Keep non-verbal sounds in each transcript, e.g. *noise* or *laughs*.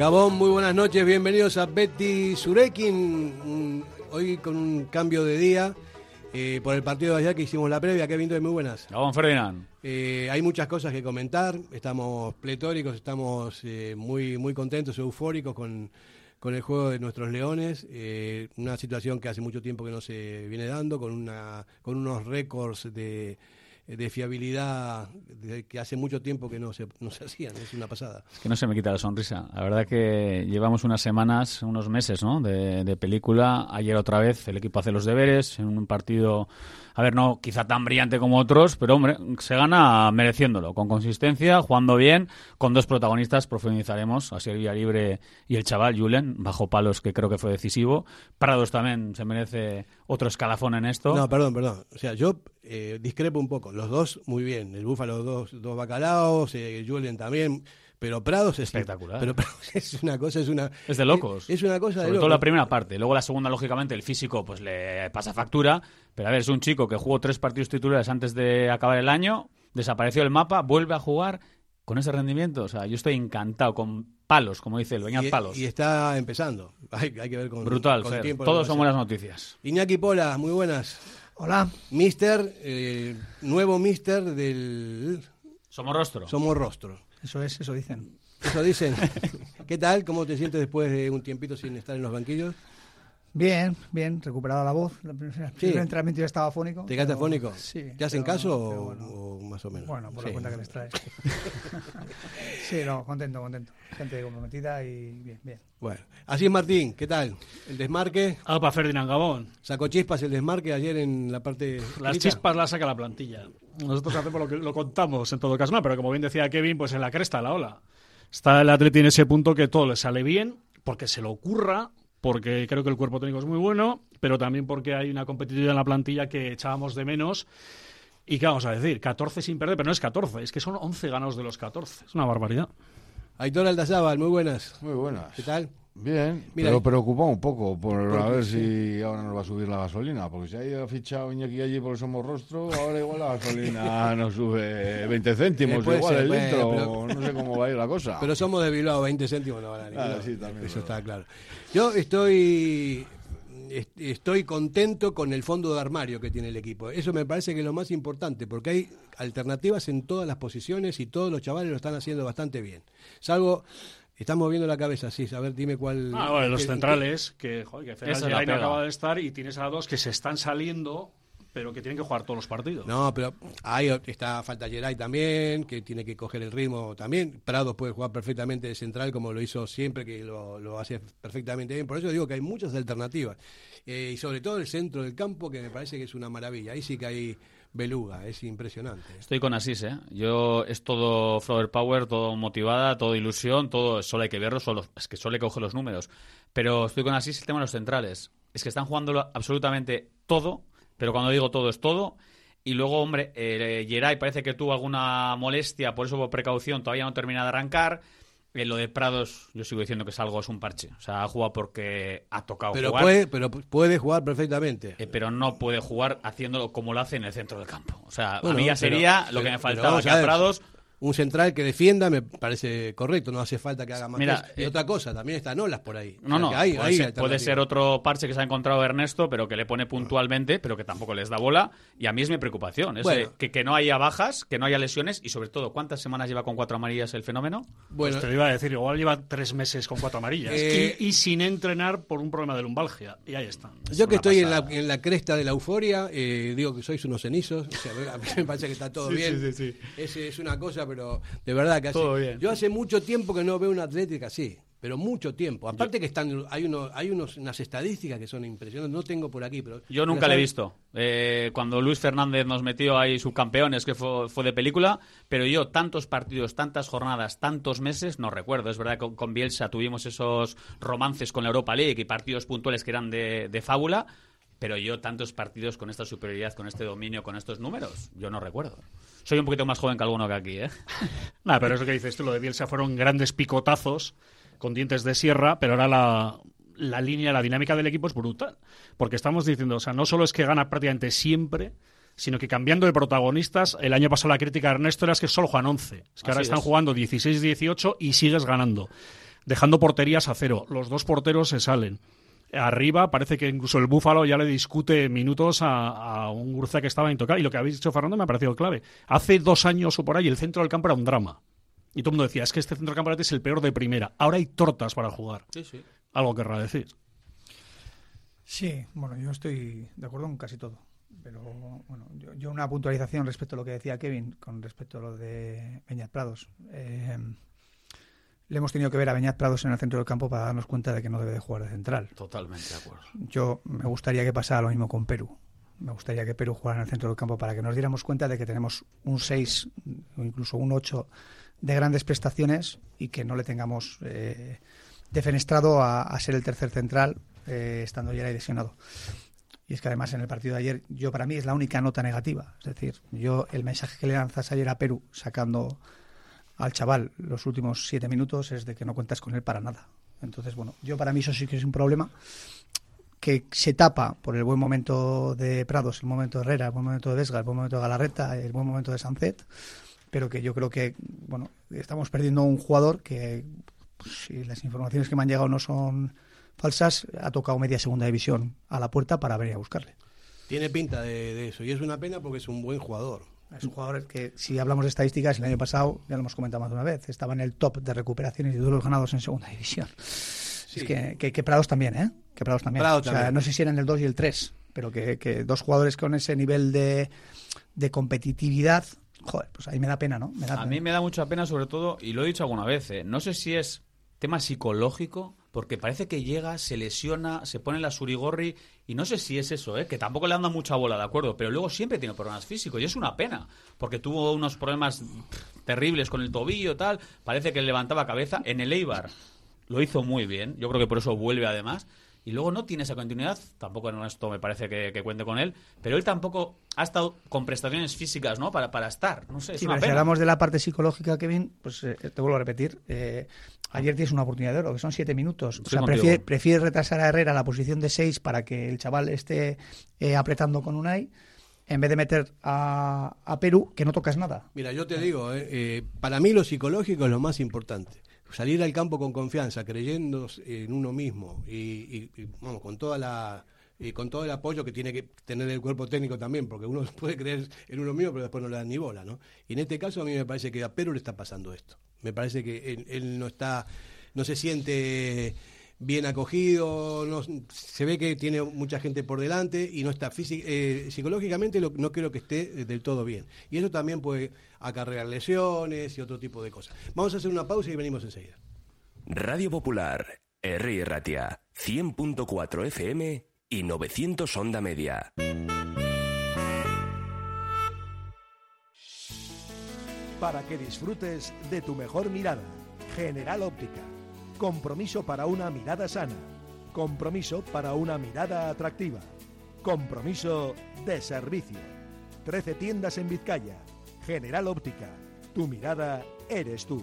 Gabón, muy buenas noches, bienvenidos a Betty Surekin. Hoy con un cambio de día eh, por el partido de allá que hicimos la previa. Kevin, muy buenas. Gabón Ferdinand. Eh, hay muchas cosas que comentar, estamos pletóricos, estamos eh, muy, muy contentos, eufóricos con, con el juego de nuestros leones, una situación que hace mucho tiempo que no se viene dando, con, una, con unos récords de de fiabilidad que hace mucho tiempo que no se, no se hacían, es una pasada. Es que no se me quita la sonrisa. La verdad que llevamos unas semanas, unos meses ¿no? de, de película. Ayer otra vez el equipo hace los deberes en un partido a ver, no quizá tan brillante como otros, pero hombre, se gana mereciéndolo, con consistencia, jugando bien, con dos protagonistas, profundizaremos, a Villa Libre y el chaval Julen, bajo palos que creo que fue decisivo. Prados también se merece otro escalafón en esto. No, perdón, perdón. O sea, yo eh, discrepo un poco. Los dos muy bien. El Búfalo, dos, dos bacalaos, eh, Julen también. Pero Prados es espectacular. Pero Prados *laughs* es una cosa, es una es de locos. Es, una cosa Sobre todo la primera parte. Luego la segunda, lógicamente, el físico pues le pasa factura. Pero a ver, es un chico que jugó tres partidos titulares antes de acabar el año, desapareció el mapa, vuelve a jugar con ese rendimiento. O sea, yo estoy encantado con palos, como dice el Beñat Palos. Y está empezando. *laughs* Hay, que ver con Brutal, con tiempo Todos son buenas noticias. Iñaki Pola, muy buenas. Hola. Mister, eh, nuevo mister del... Somos rostro. Somos rostro. Eso es, eso dicen. Eso dicen. *laughs* ¿Qué tal? ¿Cómo te sientes después de un tiempito sin estar en los banquillos? Bien, bien, recuperada la voz. El primer entrenamiento ya estaba fónico. ¿Te quedaste fónico? Sí. ¿Te hacen caso o, más o menos? Bueno, por la cuenta que les traes. *laughs* sí, no, contento, contento. Gente comprometida y bien, bien. Bueno, así es Martín, ¿qué tal? ¿El desmarque? para Ferdinand Gabón. ¿Sacó chispas el desmarque ayer en la parte...? Las chispas las saca la plantilla. Nosotros hacemos lo que lo contamos en todo caso, pero como bien decía Kevin, pues en la cresta la ola. Está el Atleti en ese punto que todo le sale bien, porque se lo ocurra, porque creo que el cuerpo técnico es muy bueno, pero también porque hay una competitividad en la plantilla que echábamos de menos. ¿Y qué vamos a decir? 14 sin perder, pero no es 14, es que son 11 ganados de los 14. Es una barbaridad. Aitor Aldazábal, muy buenas. Muy buenas. ¿Qué tal? Bien, pero preocupa un poco por a ver si ahora nos va a subir la gasolina, porque si ha fichado Iñaki allí por Somos Rostro, ahora igual la gasolina *laughs* nos sube 20 céntimos, igual el litro, no sé cómo va a ir la cosa. *laughs* Pero somos de Bilbao, 20 céntimos no van a. Ah, sí, también, Eso está claro. Yo estoy estoy contento con el fondo de armario que tiene el equipo. Eso me parece que es lo más importante, porque hay alternativas en todas las posiciones y todos los chavales lo están haciendo bastante bien. Salvo Estás moviendo la cabeza, sí. A ver, dime cuál. Ah, bueno, los centrales, que, joder, que no acaba de estar y tienes a dos que se están saliendo, pero que tienen que jugar todos los partidos. No, pero ahí está falta Geray también, que tiene que coger el ritmo también. Prados puede jugar perfectamente de central, como lo hizo siempre, que lo, hace perfectamente bien. Por eso digo que hay muchas alternativas. Eh, y sobre todo el centro del campo, que me parece que es una maravilla. Ahí sí que hay beluga, es impresionante. Estoy con Asís, ¿eh? Yo es todo flower power, todo motivada, todo ilusión, todo, solo hay que verlo, solo, es que solo que coger los números. Pero estoy con Asís el tema de los centrales. Es que están jugando absolutamente todo, pero cuando digo todo es todo. Y luego, hombre, eh, Geray parece que tuvo alguna molestia, por eso por precaución todavía no termina de arrancar. En lo de Prados, yo sigo diciendo que es algo, es un parche. O sea, ha jugado porque ha tocado pero jugar. Puede, pero puede jugar perfectamente. Eh, pero no puede jugar haciéndolo como lo hace en el centro del campo. O sea, a mí ya sería lo que me faltaba, que a Prados un central que defienda me parece correcto, no hace falta que haga más. Mira, y eh, otra cosa, también están olas por ahí. No, no, puede, ser, otro parche que se ha encontrado Ernesto, pero que le pone puntualmente, pero que tampoco les da bola. Y a mí es mi preocupación, que, que no haya bajas, que no haya lesiones y sobre todo, ¿cuántas semanas lleva con cuatro amarillas el fenómeno? Bueno, pues te lo iba a decir, igual lleva tres meses con cuatro amarillas eh, y, sin entrenar por un problema de lumbalgia. Y ahí está. Yo que estoy en la, en la, cresta de la euforia, eh, digo que sois unos cenizos, a mí *laughs* me parece que está todo bien. Sí, es, es una cosa, pero de verdad yo hace mucho tiempo que no veo una atlética así, pero mucho tiempo. Aparte que están hay uno, hay unos, unas estadísticas que son impresionantes, no tengo por aquí, pero... Yo nunca le he visto. Eh, cuando Luis Fernández nos metió ahí subcampeones, que fue, fue, de película, pero yo tantos partidos, tantas jornadas, tantos meses, no recuerdo. Es verdad que con, Bielsa tuvimos esos romances con la Europa League y partidos puntuales que eran de, de fábula, pero yo tantos partidos con esta superioridad, con este dominio, con estos números, yo no recuerdo. Soy un poquito más joven que alguno que aquí, ¿eh? *laughs* Nada, pero eso que dices tú, lo de Bielsa fueron grandes picotazos con dientes de sierra, pero ahora la línea, la dinámica del equipo es brutal. Porque estamos diciendo, o sea, no solo es que gana prácticamente siempre, sino que cambiando de protagonistas, el año pasado la crítica de Ernesto era que solo juegan 11. Es que ahora están jugando 16-18 y sigues ganando. Dejando porterías a cero. Los dos porteros se salen. Arriba parece que incluso el Búfalo ya le discute minutos a, un Gurza que estaba intocable. Y lo que habéis dicho, Fernando, me ha parecido clave. Hace dos años o por ahí el centro del campo era un drama. Y todo el mundo decía, es que este centro del campo es el peor de primera. Ahora hay tortas para jugar. Sí, sí. Algo querrá decir. Sí, bueno, yo estoy de acuerdo con casi todo. Pero bueno, yo, una puntualización respecto a lo que decía Kevin con respecto a lo de Beñat Prados. Eh, le hemos tenido que ver a Beñat Prados en el centro del campo para darnos cuenta de que no debe de jugar de central. Totalmente de acuerdo. Yo me gustaría que pasara lo mismo con Perú. Me gustaría que Perú jugara en el centro del campo para que nos diéramos cuenta de que tenemos un 6 o incluso un 8 de grandes prestaciones y que no le tengamos eh, defenestrado a, ser el tercer central eh, estando ya lesionado. Y es que además en el partido de ayer, yo para mí es la única nota negativa. Es decir, yo el mensaje que le lanzas ayer a Perú sacando al chaval los últimos siete minutos es de que no cuentas con él para nada. Entonces, bueno, yo para mí eso sí que es un problema que se tapa por el buen momento de Prados, el momento de Herrera, el buen momento de Vesga, el buen momento de Galarreta, el buen momento de Sancet, pero que yo creo que, bueno, estamos perdiendo un jugador que, pues, si las informaciones que me han llegado no son falsas, ha tocado media segunda división a la puerta para venir a buscarle. Tiene pinta de eso y es una pena porque es un buen jugador. Es un jugador que, si hablamos de estadísticas, el año pasado, ya lo hemos comentado más de una vez, estaba en el top de recuperaciones y duelos ganados en segunda *laughs* división. Es que, que, Prados también, ¿eh? Que Prados también. o sea, no sé si eran el 2 y el 3, pero que, que dos jugadores con ese nivel de, de competitividad joder, pues ahí me da pena, ¿no? a mí me da mucha pena sobre todo, y lo he dicho alguna vez, ¿eh? no sé si es tema psicológico porque parece que llega, se lesiona, se pone la surigorri y no sé si es eso, ¿eh? que tampoco le anda mucha bola, ¿de acuerdo? Pero luego siempre tiene problemas físicos y es una pena, porque tuvo unos problemas terribles con el tobillo tal, parece que levantaba cabeza. En el Eibar lo hizo muy bien, yo creo que por eso vuelve además, y luego no tiene esa continuidad, tampoco en esto me parece que, cuente con él, pero él tampoco ha estado con prestaciones físicas, ¿no? Para, para estar, no sé, es una Si hablamos de la parte psicológica, Kevin, pues eh, te vuelvo a repetir, eh, ayer tienes una oportunidad de oro, que son siete minutos. o sea, prefiere, retrasar a Herrera a la posición de seis para que el chaval esté eh, apretando con Unai en vez de meter a, a, Perú, que no tocas nada. Mira, yo te digo, para mí lo psicológico es lo más importante salir al campo con confianza, creyendo en uno mismo y, vamos, con toda la con todo el apoyo que tiene que tener el cuerpo técnico también, porque uno *laughs* puede creer en uno mismo, pero después no le dan ni bola, ¿no? Y en este caso a mí me parece que a Perú le está pasando esto. Me parece que él no está, no se siente bien acogido, no, se ve que tiene mucha gente por delante y no está eh, psicológicamente no creo que esté del todo bien. Y eso también puede acarrear lesiones y otro tipo de cosas. Vamos a hacer una pausa y venimos enseguida. Radio Popular, R. Ratia, 100.4 FM y 900 Onda Media. Para que disfrutes de tu mejor mirada, General Óptica Compromiso para una mirada sana. Compromiso para una mirada atractiva. Compromiso de servicio. 13 tiendas en Vizcaya. General Óptica. Tu mirada eres tú.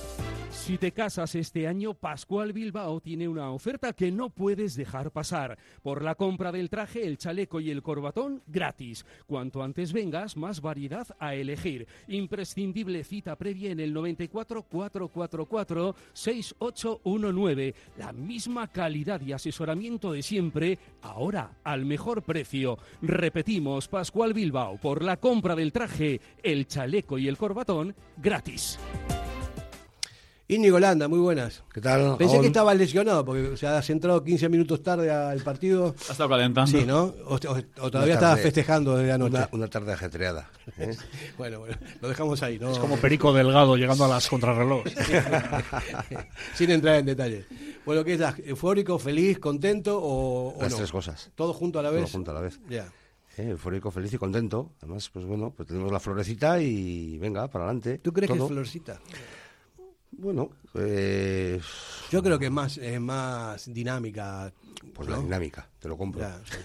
Si te casas este año, Pascual Bilbao tiene una oferta que no puedes dejar pasar. Por la compra del traje, el chaleco y el corbatón, gratis. Cuanto antes vengas, más variedad a elegir. Imprescindible cita previa en el 94 444 6819. La misma calidad y asesoramiento de siempre, ahora al mejor precio. Repetimos, Pascual Bilbao, por la compra del traje, el chaleco y el corbatón, gratis. Íñigo Landa, muy buenas. ¿Qué tal? Pensé Aún- que estaba lesionado, porque o sea, has entrado 15 minutos tarde al partido. Ha estado calentando. Sí, ¿no? O, o- o Una todavía estabas tarde- festejando desde anoche. Una, una tarde ajetreada. ¿eh? *laughs* Bueno, bueno, lo dejamos ahí, ¿no? Es como Perico Delgado llegando a las contrarreloj. *laughs* Sin entrar en detalles. Bueno, ¿qué estás? ¿Eufórico, feliz, contento o, o Las no? tres cosas. ¿Todo junto a la Todo vez? junto a la vez. Ya. Eh, eufórico, feliz y contento. Además, pues bueno, pues tenemos la florecita y venga, para adelante. ¿Tú crees que Todo. es florcita? Bueno, eh, Yo creo que es más, es más dinámica. pues ¿no? la dinámica, te lo compro. Ya, sí.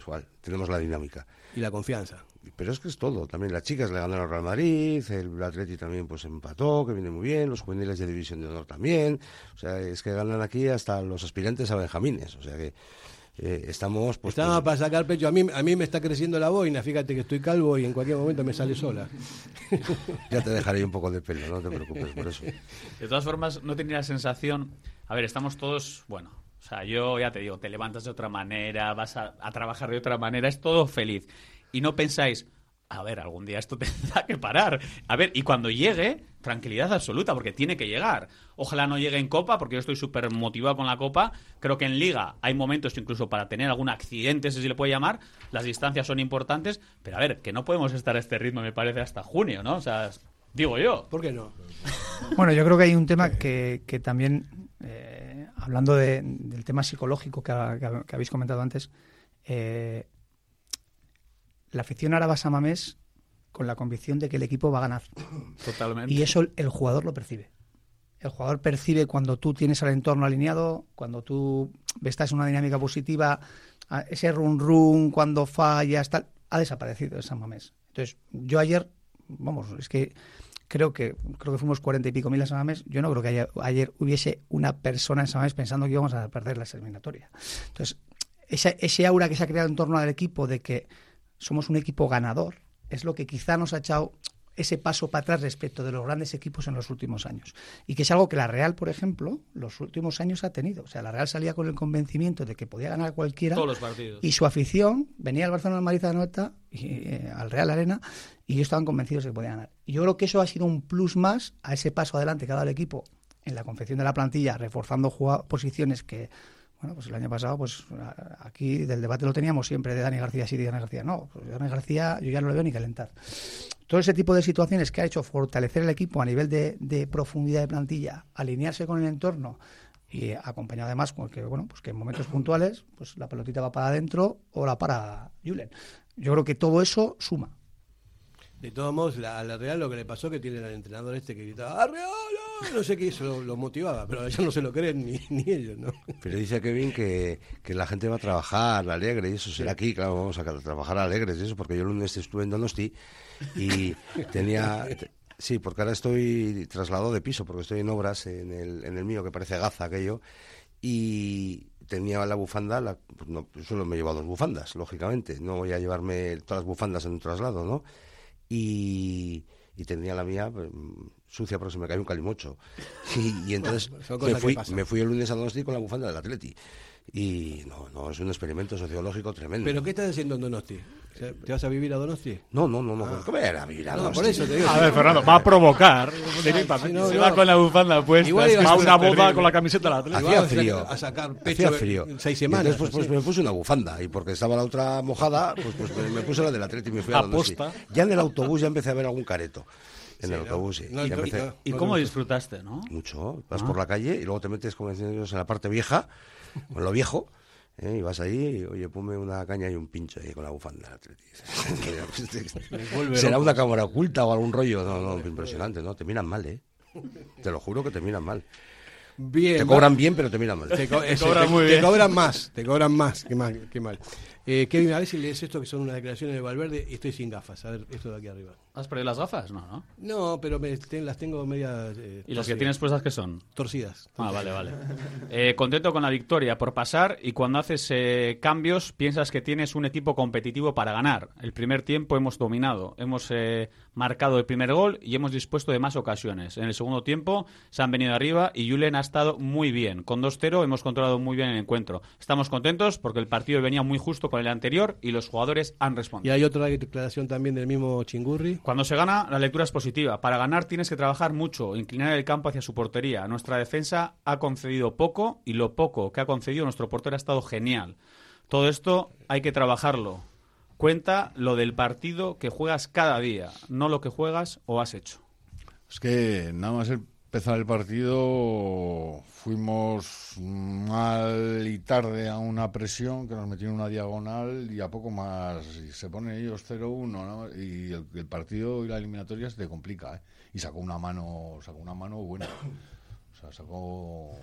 Igual, tenemos la dinámica. Y la confianza. Pero es que es todo. También las chicas le ganaron al Real Madrid, el Atleti también pues empató, que viene muy bien, los juveniles de División de Honor también. O sea, es que ganan aquí hasta los aspirantes a Benjamines. O sea que eh, estamos... Pues, Estaba pues, para sacar pecho. A mí, a mí me está creciendo la boina. Fíjate que estoy calvo y en cualquier momento me sale sola. *laughs* ya te dejaré un poco de pelo, no te preocupes por eso. De todas formas, no tenía la sensación. A ver, estamos todos. Bueno, o sea, yo ya te digo, te levantas de otra manera, vas a, a trabajar de otra manera, es todo feliz. Y no pensáis, a ver, algún día esto *laughs* tendrá que parar. A ver, y cuando llegue, tranquilidad absoluta, porque tiene que llegar. Ojalá no llegue en Copa, porque yo estoy súper motivado con la Copa. Creo que en Liga hay momentos incluso para tener algún accidente, si se le puede llamar. Las distancias son importantes, pero a ver, que no podemos estar a este ritmo, me parece, hasta junio, ¿no? O sea, digo yo. ¿Por qué no? Bueno, yo creo que hay un tema que, que también, eh, hablando de- del tema psicológico que habéis comentado antes, eh, la afición a Samamés con la convicción de que el equipo va a ganar. *coughs* Totalmente. Y eso el, jugador lo percibe. El jugador percibe cuando tú tienes al entorno alineado, cuando tú estás en una dinámica positiva, ese run run, cuando fallas, tal, ha desaparecido de San Mamés. Entonces, yo ayer, vamos, es que creo que creo que fuimos cuarenta y pico mil a San Mamés. Yo no creo que haya- ayer hubiese una persona en San Mamés pensando que íbamos a perder la eliminatoria. Entonces, ese, ese aura que se ha creado en torno al equipo de que somos un equipo ganador es lo que quizá nos ha echado ese paso para atrás respecto de los grandes equipos en los últimos años. Y que es algo que la Real, por ejemplo, los últimos años ha tenido. O sea, la Real salía con el convencimiento de que podía ganar cualquiera. Todos los partidos. Y su afición venía al Barcelona al Madrid de Nota y eh, al Real Arena y ellos estaban convencidos de que podía ganar. Y yo creo que eso ha sido un plus más a ese paso adelante que ha dado el equipo en la confección de la plantilla, reforzando posiciones que, bueno, pues el año pasado, pues aquí del debate lo teníamos siempre de Dani García sí, de Dani García no. Pues Dani García yo ya no lo veo ni calentar. Todo ese tipo de situaciones que ha hecho fortalecer el equipo a nivel de, de profundidad de plantilla, alinearse con el entorno y acompañado además con que bueno pues que en momentos puntuales pues la pelotita va para adentro o la para Julen. Yo creo que todo eso suma. De todos modos, la- a la Real lo que le pasó que tiene al entrenador este que gritaba ¡Arreola! No sé qué, eso lo, lo motivaba, pero ellos no se lo creen ni, *laughs* ni ellos, ¿no? Pero dice Kevin que, que la gente va a trabajar alegre y eso será aquí, claro, vamos a trabajar alegres y eso, porque yo el lunes estuve en Donosti y *laughs* tenía... te- Sí, porque ahora estoy trasladado de piso, porque estoy en obras en el, en el mío, que parece gaza aquello, y tenía la bufanda, la, pues no, solo me he llevado dos bufandas, lógicamente, no voy a llevarme todas las bufandas en un traslado, ¿no? Y, y tenía la mía pues, sucia porque se me cayó un calimocho. *laughs* Y, y entonces me fui, pasan. me fui el lunes a Donosti con la bufanda del Atleti. Y no, no, es un experimento sociológico tremendo. ¿Pero qué estás haciendo en Donosti? ¿Te vas a vivir a Donosti? No, no, no, no. ¿Cómo era vivir a No, Donosti? por eso te digo. A ver, Fernando, va a provocar directamente. No, Se va con la bufanda puesta. Igual Va a una boda terrible. con la camiseta de la. Igual Hacía a- frío. a sacar pecho Hacía frío. seis Y semanas, entonces, pues, pues me puse una bufanda. Y porque estaba la otra mojada, pues, pues me- puse la del Atleti y me fui a Donosti. Aposta. Ya en el autobús ya empecé a ver algún careto. En Sí, el autobús, sí. No, Ya no, empecé- no. ¿Y cómo disfrutaste, no? Mucho. Vas Ah. por la calle y luego te metes, como decían ellos, en la parte vieja, con lo viejo. ¿Eh? Y vas ahí y, oye, ponme una caña y un pincho ahí con la bufanda. ¿Será una cámara oculta o algún rollo? No, no, impresionante, ¿no? Te miran mal, ¿eh? Te lo juro que te miran mal. Bien, Te cobran bien, pero te miran mal. Te, co- *laughs* cobran te- muy te bien. cobran más, te cobran más, qué mal. Qué mal. Eh, Kevin, a ver si lees esto, que son unas declaraciones de Valverde, y estoy sin gafas, a ver, esto de aquí arriba. ¿Has perdido las gafas? No, ¿no? No, pero me- te- las tengo media eh, ¿Y las que tienes puestas qué son? torcidas. Ah, vale, vale. *laughs* Eh, contento con la victoria por pasar y cuando haces eh, cambios piensas que tienes un equipo competitivo para ganar. El primer tiempo hemos dominado, hemos eh, marcado el primer gol y hemos dispuesto de más ocasiones. En el segundo tiempo se han venido arriba y Julen ha estado muy bien. Con 2-0 hemos controlado muy bien el encuentro. Estamos contentos porque el partido venía muy justo con el anterior y los jugadores han Y respondido. hay otra declaración también del mismo Chingurri. Cuando se gana, la lectura es positiva. Para ganar tienes que trabajar mucho, inclinar el campo hacia su portería. Nuestra defensa ha concedido poco y lo poco que ha concedido nuestro portero ha estado genial. Todo esto hay que trabajarlo. Cuenta lo del partido que juegas cada día, no lo que juegas o has hecho. Es que nada más empezar el partido fuimos mal y tarde a una presión que nos metió en una diagonal y a poco más y se ponen ellos 0-1 ¿no? y el, el partido y la eliminatoria se te complica ¿eh? y sacó una mano sacó una mano buena o sea sacó,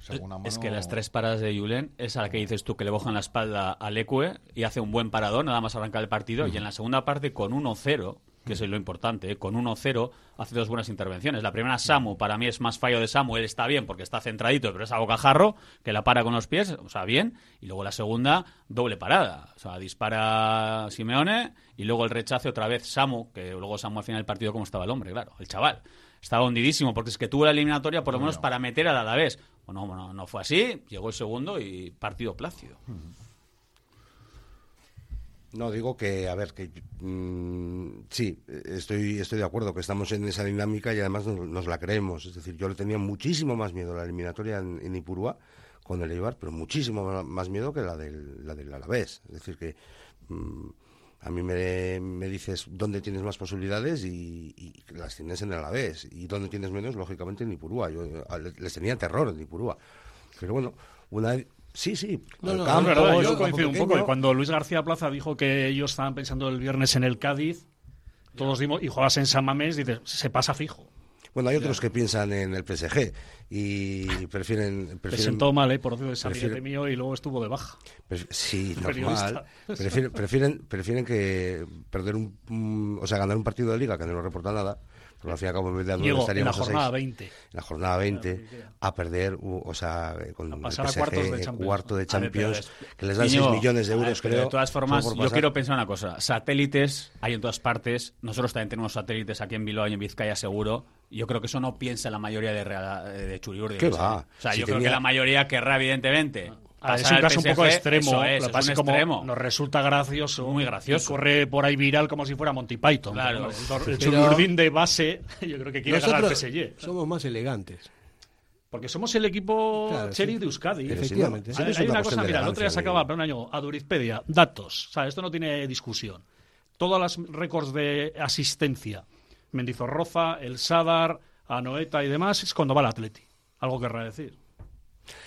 sacó una mano Es que las tres paradas de Julen es a la que dices tú que le bojan la espalda al Ecue y hace un buen parador, nada más arrancar el partido. Y en la segunda parte, con 1-0, que es lo importante, ¿eh? con 1-0 hace dos buenas intervenciones. La primera, Samu, para mí es más fallo de Samu, él está bien porque está centradito, pero es a bocajarro, que la para con los pies, o sea, bien. Y luego la segunda, doble parada. O sea, dispara Simeone y luego el rechace otra vez Samu, que luego Samu al final del partido, como estaba el hombre, claro, el chaval. Estaba hundidísimo porque es que tuvo la eliminatoria por lo menos para meter al Alavés. Bueno, no, no fue así, llegó el segundo y partido plácido. No, digo que, a ver, que mm, sí, estoy, estoy de acuerdo que estamos en esa dinámica y además nos, nos la creemos. Es decir, yo le tenía muchísimo más miedo a la eliminatoria en, en Ipurúa con el Eibar, pero muchísimo más miedo que la del, la del Alavés. Es decir, que mm, a mí me, me dices dónde tienes más posibilidades y, las tienes en el Alavés. Y dónde tienes menos, lógicamente, en Ipurúa. Yo les tenía terror en Ipurúa. Pero bueno, una... Sí, sí, No, al no, Es campo, verdad, yo coincido un poco. Cuando Luis García Plaza dijo que ellos estaban pensando el viernes en el Cádiz, todos dimos, y juegas en San Mamés, dices, se pasa fijo. Bueno, hay otros que piensan en el PSG y prefieren... Prefieren sentó mal, ¿eh? Por prefiero- amiguete mío y luego estuvo de baja. Pref- Sí, *laughs* normal. Prefieren, prefieren, prefieren que perder un, o sea, ganar un partido de liga que no nos reporta nada, porque al fin y al cabo en vez de a Diego, en la a jornada seis. 20. En la jornada 20 a perder, o sea, con A el a PSG, cuartos de eh, Champions. cuarto de A ver, Champions, que les dan Íñigo, 6 millones de a ver, euros, pero creo. De todas formas, yo quiero pensar una cosa. Satélites hay en todas partes. Nosotros también tenemos satélites aquí en Bilbao y en Vizcaya, seguro. Yo creo que eso no piensa la mayoría de, Real- de Churiurdi. ¿Qué O sea, va? O sea, Si yo creo que la mayoría querrá, evidentemente. Ah, es un caso un poco extremo. es, lo es pasa un es como extremo. nos resulta gracioso. Muy gracioso. corre por ahí viral como si fuera Monty Python. Claro. El de base, *laughs* yo creo que quiere ganar al PSG. somos más elegantes. Porque somos el equipo Claro, cherry sí. de Euskadi. Efectivamente. Hay, una cosa, mira, el otro día sacaba pero un año a Durizpedia datos. O sea, esto no tiene discusión. Todos los récords de asistencia, Mendizorroza, el Sadar, Anoeta y demás, es cuando va el Atleti. Algo querrá decir.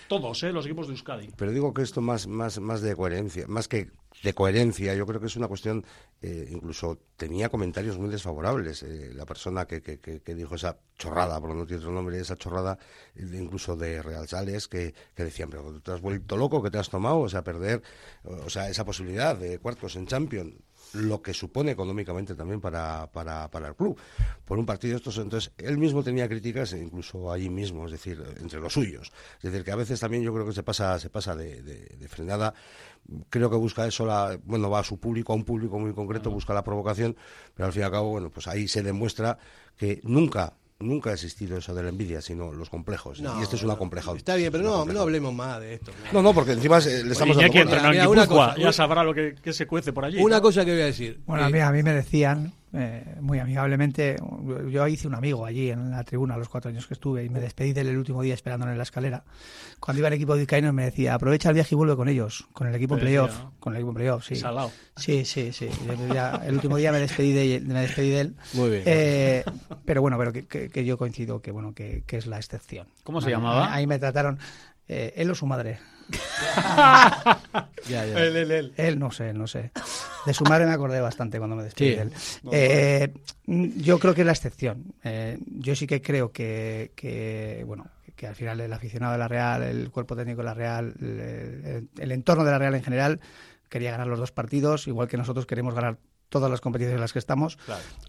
Todos, ¿eh? Los equipos de Euskadi. Pero digo que esto más, más, más de coherencia, más que de coherencia, yo creo que es una cuestión, eh, incluso tenía comentarios muy desfavorables. eh, la persona que, que, que- dijo esa chorrada, por no tiene otro nombre, esa chorrada, eh, incluso de Real Sales, que, que decían, pero te has vuelto loco, que te has tomado, o sea, perder, o sea, esa posibilidad de cuartos en Champions, lo que supone económicamente también para, para, para el club, por un partido de estos. Entonces, él mismo tenía críticas, e incluso allí mismo, es decir, entre los suyos. Es decir, que a veces también yo creo que se pasa, se pasa de, de- de frenada. Creo que busca eso, la, bueno, va a su público, a un público muy concreto, busca la provocación, pero al fin y al cabo, bueno, pues ahí se demuestra que nunca, nunca ha existido eso de la envidia, sino los complejos. No, y este es una compleja. Está bien, pero no, no hablemos más de esto. No, no, porque encima se- le estamos Iñaki dando Mira, una cosa, ya sabrá lo que, que se cuece por allí. Una ¿no? cosa que voy a decir. Bueno, a Eh, mí, a mí me decían, eh, muy amigablemente, yo hice un amigo allí en la tribuna a los cuatro años que estuve y me despedí de él el último día esperándole en la escalera. Cuando iba el equipo de Vizcaíno me decía, aprovecha el viaje y vuelve con ellos, con el equipo en playoff, ¿no? con el equipo en playoff, sí. Salao. Sí, sí, sí. Ya- el último día me despedí de, me despedí de él. Muy bien. Eh, pero bueno, pero que, que- que yo coincido que bueno que, que es la excepción. ¿Cómo se Ahí- llamaba? Ahí me trataron eh, él o su madre. *laughs* ya, ya. Él, él, él. Él no sé, no sé. De su madre me acordé bastante cuando me despedí Sí. de él. Eh, yo creo que es la excepción. Eh, yo sí que creo que, que, bueno, que al final el aficionado de la Real, el cuerpo técnico de la Real, el, el- el entorno de la Real en general, quería ganar los dos partidos, igual que nosotros queremos ganar todas las competiciones en las que estamos.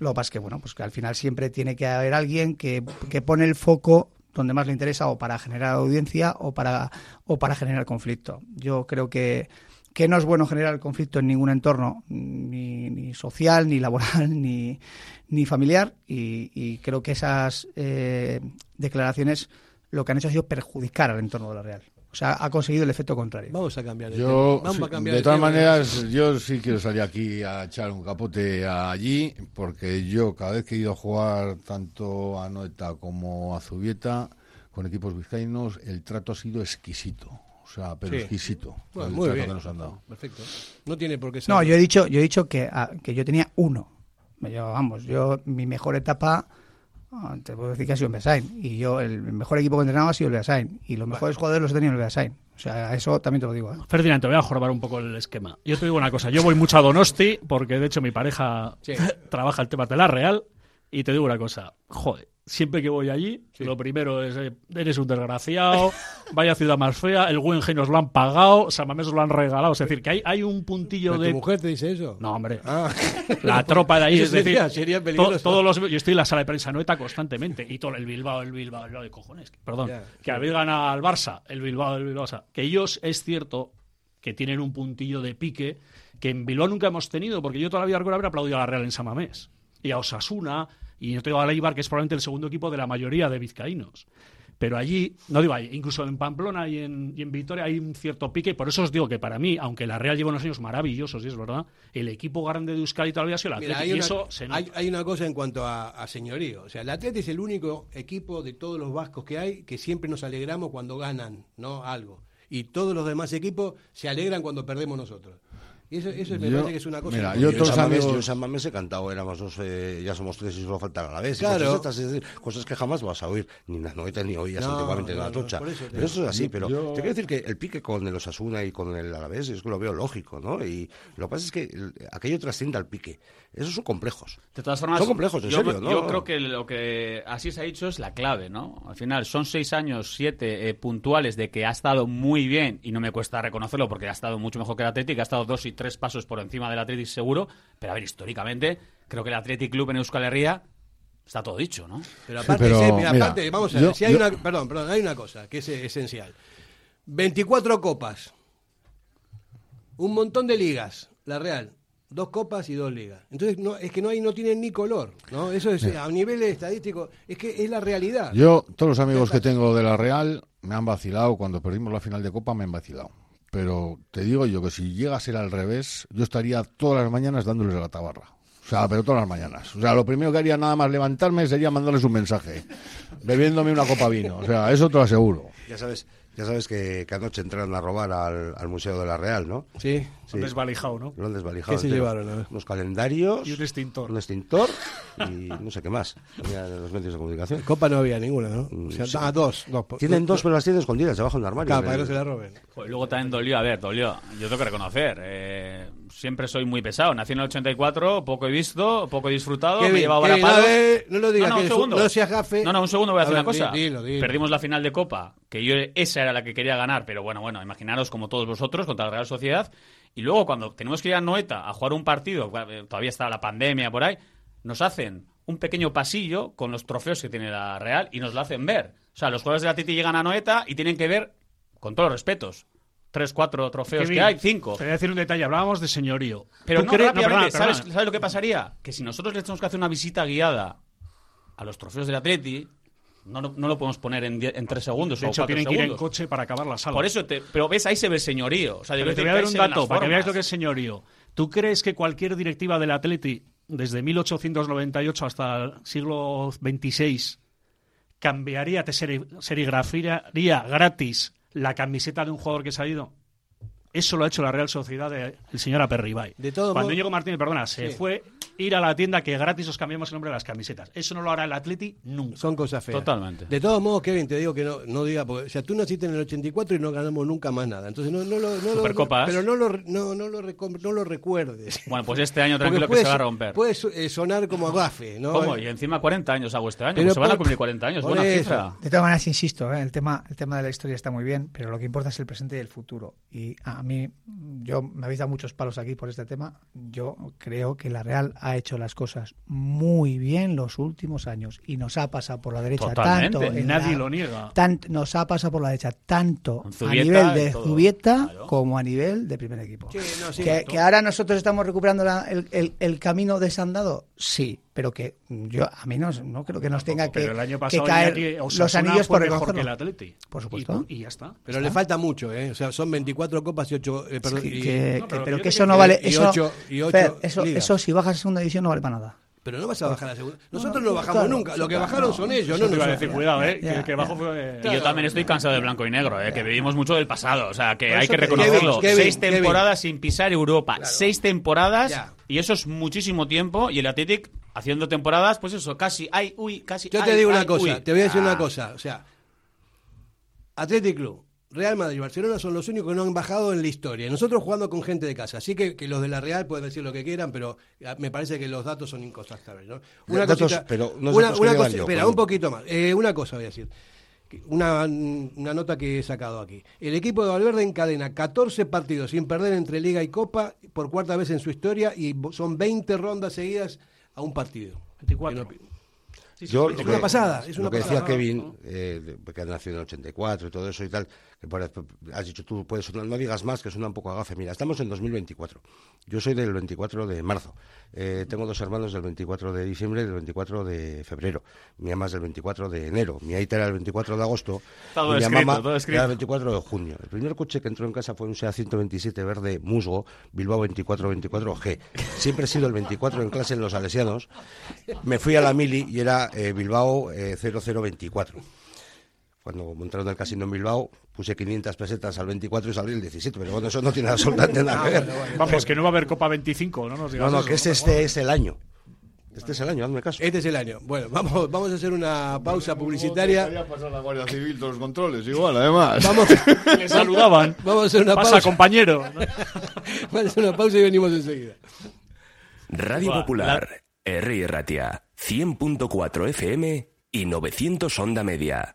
Lo que pasa es que, bueno, pues que al final siempre tiene que haber alguien que, que pone el foco donde más le interesa o para generar audiencia o para, o para generar conflicto. Yo creo que, que no es bueno generar conflicto en ningún entorno, ni, ni social, ni laboral, *laughs* ni, ni familiar, y, y creo que esas eh, declaraciones lo que han hecho ha sido perjudicar al entorno de la Real. Sea, ha conseguido el efecto contrario. Vamos a cambiar el Yo, tema. Vamos sí, a cambiar de todas maneras, yo sí quiero salir aquí a echar un capote allí, porque yo cada vez que he ido a jugar tanto a Noeta como a Zubieta con equipos vizcaínos, el trato ha sido exquisito. O sea, pero Sí. exquisito. Bueno, el muy trato bien. que nos han dado. Perfecto. No tiene por qué ser. No, yo he dicho, yo he dicho que, ah, que yo tenía uno. Yo, vamos, yo mi mejor etapa te puedo decir que ha sido en Beasain. Y yo, el mejor equipo que he entrenado ha sido el Beasain. Y los mejores jugadores los he tenido en el Beasain. O sea, eso también te lo digo. ¿eh? Ferdinand, te voy a jorobar un poco el esquema. Yo te digo una cosa, yo voy mucho a Donosti, porque de hecho mi pareja Sí. *laughs* trabaja el tema de la Real, y te digo una cosa, joder, siempre que voy allí, lo primero es, eh, eres un desgraciado, *laughs* vaya ciudad más fea, el Guggenheim nos lo han pagado, San Mamés nos lo han regalado, es decir, que hay, hay un puntillo ¿Pero de... ¿Tu mujer te dice eso? No, hombre. Ah. *laughs* La tropa de ahí, es decir, sería- to- todos los, yo estoy en la sala de prensa noeta constantemente y todo el Bilbao, el Bilbao, el Bilbao de cojones, perdón, que habéis ganado al Barça, el Bilbao, el Bilbao, o sea, que ellos es cierto que tienen un puntillo de pique que en Bilbao nunca hemos tenido, porque yo toda la vida recuerdo haber aplaudido a la Real en San Mamés y a Osasuna y yo tengo a Leibar, que es probablemente el segundo equipo de la mayoría de vizcaínos. Pero allí, no digo ahí, incluso en Pamplona y en, y en Vitoria hay un cierto pique, y por eso os digo que para mí, aunque la Real lleva unos años maravillosos, y es verdad, el equipo grande de Euskadi todavía ha sido el Mira, Athletic, hay, y una, eso se nota. hay, hay una cosa en cuanto a, a señorío. O sea, el Atleti es el único equipo de todos los vascos que hay que siempre nos alegramos cuando ganan ¿no? algo. Y todos los demás equipos se alegran cuando perdemos nosotros. Y eso, eso me Yo- parece que es una cosa. mira, yo en todos San Mamés, amigos- yo en San Mamés he cantado, éramos dos, eh, ya somos tres y solo falta la vez. Claro. Cosas, estas, es decir, cosas que jamás vas a oír, ni en las novetas ni oías No, antiguamente en no, la tocha. eso pero eso es así, pero yo- te quiero decir que el pique con el Osasuna y con el Alavés, es que lo veo lógico, ¿no? Y lo que pasa es que el- aquello trasciende al pique. Esos son complejos. De todas formas, Son complejos, en yo, serio, ¿no? yo creo que lo que así se ha dicho es la clave, ¿no? Al final son seis años, siete eh, puntuales de que ha estado muy bien y no me cuesta reconocerlo porque ha estado mucho mejor que el Atlético, ha estado dos y tres pasos por encima del Atlético seguro, pero a ver, históricamente creo que el Athletic Club en Euskal Herria está todo dicho, ¿no? Pero aparte, pero, sí, mira, mira, aparte, vamos a yo- ver, si hay yo- una, perdón, perdón, hay una cosa que es esencial. 24 copas. Un montón de ligas, la Real. Dos copas y dos ligas. Entonces, no, es que no hay, no tienen ni color, ¿no? Eso es, a nivel estadístico, es que es la realidad. Yo, todos los amigos que tengo de la Real me han vacilado. Cuando perdimos la final de Copa me han vacilado. Pero te digo yo que si llega a ser al revés, yo estaría todas las mañanas dándoles la tabarra. O sea, pero todas las mañanas. O sea, lo primero que haría nada más levantarme sería mandarles un mensaje, bebiéndome una copa vino. O sea, eso te lo aseguro. Ya sabes, ya sabes que, que anoche entraron a robar al, al Museo de la Real, ¿no? Sí. Sí. Un desvalijado, ¿no? Lo han desvalijado. ¿Qué se llevaron, a ver? Unos calendarios. Y un extintor. Un extintor y no sé qué más. Los medios de comunicación. Copa no había ninguna, ¿no? O sea, Sí. ah, dos, dos. Tienen dos, pero las tienen escondidas debajo de un armario. Claro, para que no se la roben. Pues luego también dolió, a ver, dolió. Yo tengo que reconocer, eh, siempre soy muy pesado. Nací en el 84, poco he visto, poco he disfrutado, me Kevin, he llevado Kevin, a ver, no lo digas, no, que un es- segundo. no seas gafe. No, no, un segundo voy a A decir ver, una cosa. di- dilo, dilo. Perdimos la final de Copa, que yo esa era la que quería ganar, pero bueno, bueno, imaginaros como todos vosotros contra la Real Sociedad. Y luego cuando tenemos que ir a Noeta a jugar un partido, eh, todavía está la pandemia por ahí, nos hacen un pequeño pasillo con los trofeos que tiene la Real y nos lo hacen ver. O sea, los jugadores de la Titi llegan a Noeta y tienen que ver, con todos los respetos, tres, cuatro trofeos Kevin, que hay, cinco. Te voy a decir un detalle. Hablábamos de señorío. Pero ¿Tú no, rápidamente, perdona, ¿sabes, perdona. ¿sabes lo que pasaría? Que si nosotros le tenemos que hacer una visita guiada a los trofeos del Atleti, no, lo- no lo podemos poner en, die- en tres segundos De o hecho, tienen que ir en coche para acabar la sala. Por eso, te, pero ves, ahí se ve el señorío. O sea, Pero te voy a dar un dato para que veáis lo que es señorío. ¿Tú crees que cualquier directiva del Atleti, desde 1898 hasta el siglo XXVI, cambiaría, te seri- serigrafiaría gratis la camiseta de un jugador que se ha ido? Eso lo ha hecho la Real Sociedad del señor Aperribay. De todo Cuando modo- Íñigo Martínez, perdona, se Sí. fue ir a la tienda que gratis os cambiamos el nombre de las camisetas. Eso no lo hará el Atleti nunca. Son cosas feas. Totalmente. De todos modos, Kevin, te digo que no, no diga, porque o sea, tú naciste en el 84 y no ganamos nunca más nada. Entonces, no, no, lo- no, lo- Supercopas. pero no lo, no, no lo, recom- no lo recuerdes. *laughs* Bueno, pues este año tranquilo que se va a romper. Puede eh, sonar como gafe, ¿no? ¿Cómo? Y encima 40 años hago este año. Pero pues se van a cumplir 40 años. Buena eso. cifra. De todas maneras, insisto, ¿eh? el, tema, el tema de la historia está muy bien, pero lo que importa es el presente y el futuro. Y a mí, yo me habéis dado muchos palos aquí por este tema. Yo creo que la Real ha hecho las cosas muy bien los últimos años y nos ha pasado por la derecha Totalmente. tanto. en Nadie la- lo niega. tan- nos ha pasado por la derecha tanto a nivel de. Zubieta Claro. como a nivel de primer equipo. Sí, no, sí, que, ahora nosotros estamos recuperando la- el, el- el camino desandado, sí, pero que yo a mí no, no creo que nos tenga que, Pero el año que pasado caer Iñaki, los anillos por mejor que el Atleti. Por supuesto. Y, y ya está. Pero le falta mucho, ¿eh? O sea, son 24 copas y 8... Eh, perdón, Que- y- que- No, que- pero que eso no vale. y Eso, y Fer, eso, eso si bajas a segunda división no vale para nada. Pero no vas a bajar a la segunda. Nosotros no, no, bajamos claro, nunca. Lo que bajaron no. son ellos, no te iba a decir, cuidado, ¿eh? Ya, que el que ya. bajo fue... Y yo también estoy cansado de blanco y negro, ¿eh? que vivimos mucho del pasado. O sea, que hay que reconocerlo. Kevin, Seis Kevin, temporadas sin pisar Europa. Seis temporadas. Ya. Y eso es muchísimo tiempo. Y el Athletic haciendo temporadas, pues eso, casi. Ay, uy, casi. Yo te ay, digo una ay, cosa, uy. te voy a decir Ah. una cosa. O sea, Athletic Club, Real Madrid y Barcelona son los únicos que no han bajado en la historia. Y Nosotros jugando con gente de casa. Así que, que los de la Real pueden decir lo que quieran, pero ah, me parece que los datos son incontestables. ¿no? Una Datos, cosita- pero no una, una cosa- yo, espera, un poquito más. Eh, una cosa voy a decir. Una, una nota que he sacado aquí. El equipo de Valverde encadena 14 partidos sin perder entre Liga y Copa por cuarta vez en su historia y son 20 rondas seguidas a un partido. 24. Que no- Yo, es lo una que- pasada, es una lo que pasada. decía Kevin, eh, que ha nacido en el 84 y todo eso y tal, que has dicho tú, puedes sonar- no digas más, que suena un poco a gafe. Mira, estamos en 2024. Yo soy del 24 de marzo. Eh, tengo dos hermanos del 24 de diciembre y del 24 de febrero. Mi mamá es del 24 de enero. Mi aita era el 24 de agosto. Todo y mi escrito, mamá todo era el 24 de junio. El primer coche que entró en casa fue un SEA 127 verde musgo, Bilbao 2424G. Siempre he sido el 24 en clase en los salesianos. Me fui a la mili y era eh, Bilbao eh, 0024. Cuando montaron el casino en Bilbao, puse 500 pesetas al 24 y salí el 17. Pero bueno, eso no tiene absolutamente nada que ver. Vamos, que no va a haber Copa 25, no nos No, digas no, eso. que este, este es el año. Este es el año, hazme caso. Este es el año. Bueno, vamos, vamos a hacer una pausa publicitaria. pasar la Guardia Civil todos los controles, igual, además. Vamos, *laughs* Le saludaban. vamos a hacer una Pasa, pausa. compañero. *laughs* Vamos a hacer una pausa y venimos enseguida. Radio Buah, Popular, R. Ratia, 100.4 FM y 900 Onda Media.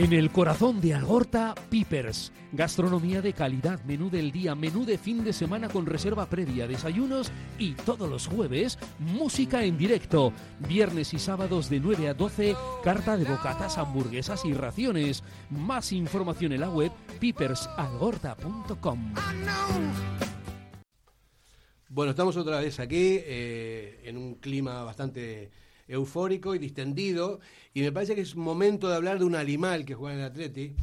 En el corazón de Algorta, Pipers. Gastronomía de calidad, menú del día, menú de fin de semana con reserva previa, desayunos y todos los jueves, música en directo. Viernes y sábados de 9 a 12, carta de bocatas, hamburguesas y raciones. Más información en la web pipersalgorta.com. Bueno, estamos otra vez aquí eh, en un clima bastante eufórico y distendido y me parece que es momento de hablar de un animal que juega en el Atleti,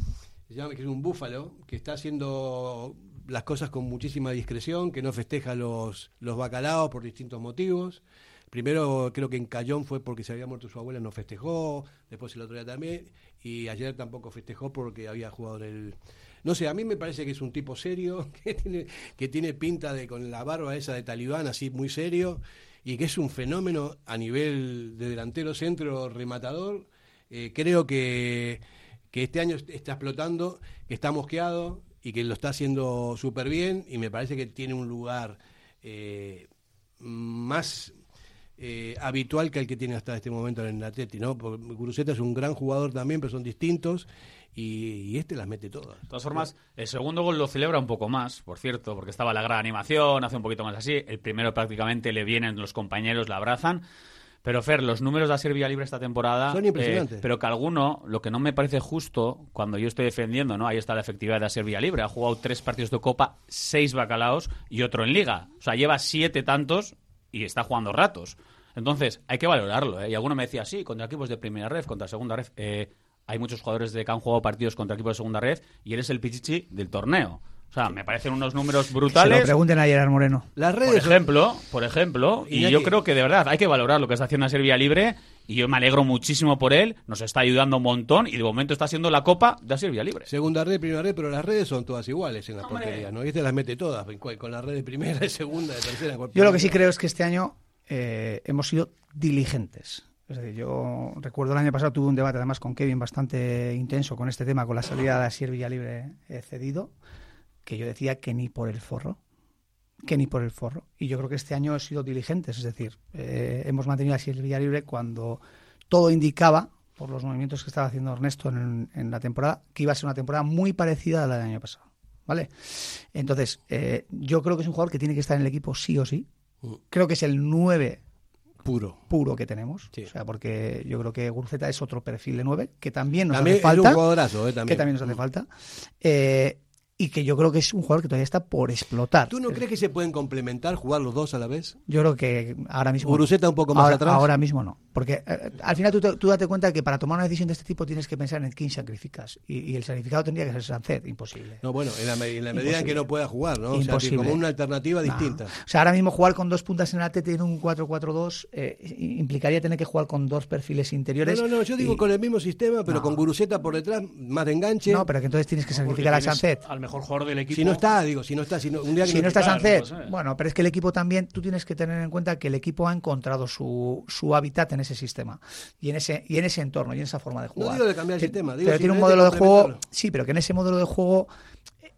se llama, que es un búfalo, que está haciendo las cosas con muchísima discreción, que no festeja los, los bacalaos por distintos motivos. Primero creo que en Cayón fue porque se había muerto su abuela, no festejó, después el otro día también, y ayer tampoco festejó porque había jugado en el... No sé, a mí me parece que es un tipo serio, *laughs* que tiene, que tiene pinta de con la barba esa de talibán, así muy serio, y que es un fenómeno a nivel de delantero centro rematador. Eh, creo que, que este año está explotando, que está mosqueado y que lo está haciendo súper bien y me parece que tiene un lugar eh, más eh, habitual que el que tiene hasta este momento en el Atleti, ¿no? Porque Guruceta es un gran jugador también, pero son distintos y, y este las mete todas. De todas formas, el segundo gol lo celebra un poco más, por cierto, porque estaba la gran animación, hace un poquito más así. El primero prácticamente le vienen los compañeros, la abrazan. Pero Fer, los números de Serbia Libre esta temporada. Son impresionantes. eh, pero que alguno, lo que no me parece justo, cuando yo estoy defendiendo, ¿no? Ahí está la efectividad de Serbia Libre. Ha jugado tres partidos de Copa, seis bacalaos y otro en Liga. O sea, lleva siete tantos y está jugando ratos. Entonces, hay que valorarlo, ¿eh? Y alguno me decía, sí, contra equipos de primera red, contra segunda red. Eh, hay muchos jugadores de que han jugado partidos contra equipos de segunda red y eres el pichichi del torneo. O sea, me parecen unos números Se lo brutales. pregunten a Gerard Moreno. Las Por redes son- ejemplo, por ejemplo, y yo creo que de verdad hay que valorar lo que está haciendo a Serbia Libre y yo me alegro muchísimo por él, nos está ayudando un montón y de momento está siendo la copa de Serbia Libre. Segunda red, primera red, pero las redes son todas iguales en la portería, ¿no? Y este las mete todas, con la red de primera, de *laughs* segunda, de tercera. Yo lo que sí creo es que este año eh, hemos sido diligentes. Es decir, yo recuerdo el año pasado tuve un debate además con Kevin bastante intenso con este tema, con la salida de Asier Villalibre eh, cedido, que yo decía que ni por el forro, que ni por el forro. Y yo creo que este año hemos sido diligentes, es decir, eh, hemos mantenido a Asier Villalibre cuando todo indicaba, por los movimientos que estaba haciendo Ernesto en, en la temporada, que iba a ser una temporada muy parecida a la del año pasado. ¿Vale? Entonces, eh, yo creo que es un jugador que tiene que estar en el equipo sí o sí. Creo que es el 9 puro, puro que tenemos. O sea, porque yo creo que Guruceta es otro perfil de 9 que también nos También hace un falta. eh, también. Que también nos hace falta. Eh, y que yo creo que es un jugador que todavía está por explotar. ¿Tú no crees que se pueden complementar, jugar los dos a la vez? Yo creo que ahora mismo. Guruceta un poco más ahora, atrás. Ahora mismo no. Porque eh, al final tú, te- tú date cuenta que para tomar una decisión de este tipo tienes que pensar en quién sacrificas. Y, y el sacrificado tendría que ser Sancet. Imposible. No, bueno, en la, me- en la medida en que no pueda jugar, ¿no? O sea, Imposible. como una alternativa No. distinta. O sea, ahora mismo jugar con dos puntas en el ATT en un 4-4-2 eh, implicaría tener que jugar con dos perfiles interiores. No, no, no, yo digo y- con el mismo sistema, pero No. con Guruceta por detrás, más de enganche. No, pero que entonces tienes que sacrificar a Sancet. Al mejor jugador del equipo. Si no está, digo, si no está, si no, un día que Si no está Sancet, bueno, pero es que el equipo también, tú tienes que tener en cuenta que el equipo ha encontrado su, su hábitat en ese sistema y en ese, y en ese entorno y en esa forma de No jugar. digo de cambiar el Que- sistema, digo pero tiene un modelo de juego, sí, pero que en ese modelo de juego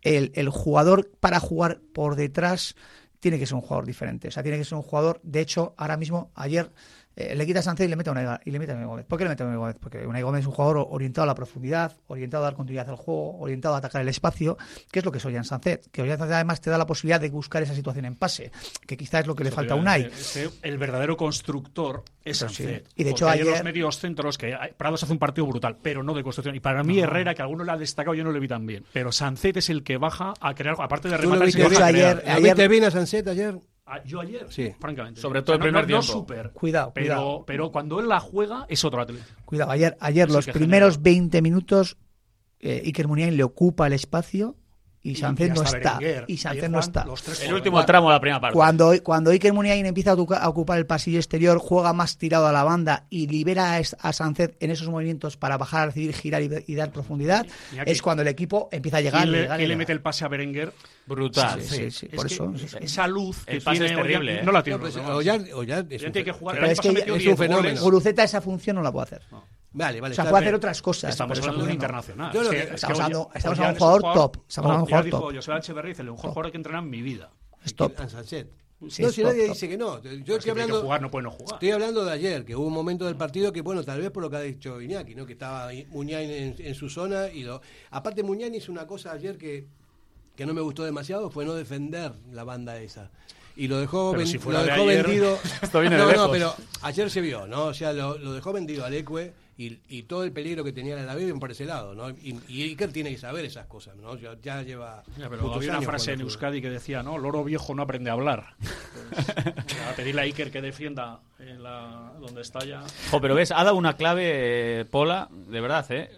el, el jugador para jugar por detrás tiene que ser un jugador diferente. O sea, tiene que ser un jugador, de hecho, ahora mismo, ayer eh, le quita a Sánchez y le mete a Unai, y le mete a Unai Gómez. ¿Por qué le mete a Unai Gómez? Porque Unai Gómez es un jugador orientado a la profundidad, orientado a dar continuidad al juego, orientado a atacar el espacio, que es lo que es Ollán Sánchez. Que Ollán Sánchez además te da la posibilidad de buscar esa situación en pase, que quizás es lo que le falta a te Unai. ese- el verdadero constructor es sí. Sancet. Y de hecho hay ayer- los medios centros que Prados hace un partido brutal, pero no de construcción. Y para mí Herrera, que alguno le ha destacado, yo no le vi tan bien. Pero Sancet es el que baja a crear, aparte de ¿Tú lo rematar, viste se baja a bien? crear. ¿Lo ayer- viste bien a Sancet ayer? Ah, Yo ayer, Sí. francamente. Sobre O sea, todo el primer no, tiempo. No súper. Cuidado, pero, cuidado. pero cuando él la juega, es otro atleta. Cuidado, ayer, ayer Sí los primeros genera. 20 minutos eh, Iker Muniain le ocupa el espacio y Sánchez no está. Y Sánchez no está. El último tramo de la primera parte. Cuando, cuando Iker Muniain empieza a, ocupar el pasillo exterior, juega más tirado a la banda y libera a, Sánchez en esos movimientos para bajar a recibir, girar y, y dar profundidad, Y es cuando el equipo empieza a llegar. ¿Quién le, llegar, mete el pase a Berenguer? Brutal. Sí, sí, sí, Es por eso. Esa luz que El pase tiene es terrible, Ollán, ¿eh? no la tiene. No, pues. Ollán- Ollán es Ollán un tiene que jugar. Es que pasado ya- metió es un 10 fenómeno. goles. Guruceta esa función no la puede hacer. Vale, vale. O sea, puede hacer otras cosas. Estamos hablando de un internacional. Yo lo que- estamos hablando- de un jugador top, estamos hablando de un jugador top. José Echeverri, dice, el mejor jugador que he entrenado en mi vida. Es top. A Sancet. Sí, no, si top, nadie top. dice que no. Yo estoy que hablando. jugar, no puede no jugar. Estoy hablando de ayer, que hubo un momento del partido que, bueno, tal vez por lo que ha dicho Iñaki, ¿no? Que estaba Muñain en, en su zona y lo. Aparte, Muñain hizo una cosa ayer que, que no me gustó demasiado, fue no defender la banda esa. Y lo dejó, ven- si lo de dejó ayer, vendido. *laughs* esto viene no, de no, pero ayer se vio, ¿no? O sea, lo, lo dejó vendido al Ecue y, y todo el peligro que tenía en la vida por ese lado, ¿no? Y, y Iker tiene que saber esas cosas, ¿no? Ya, ya lleva. Ya, pero había una frase en. Euskadi que decía, ¿no? Loro viejo no aprende a hablar. Pues, *laughs* a pedirle a Iker que defienda en la, donde está ya. Jo, pero ves, ha dado una clave, eh, Pola, de verdad, ¿eh?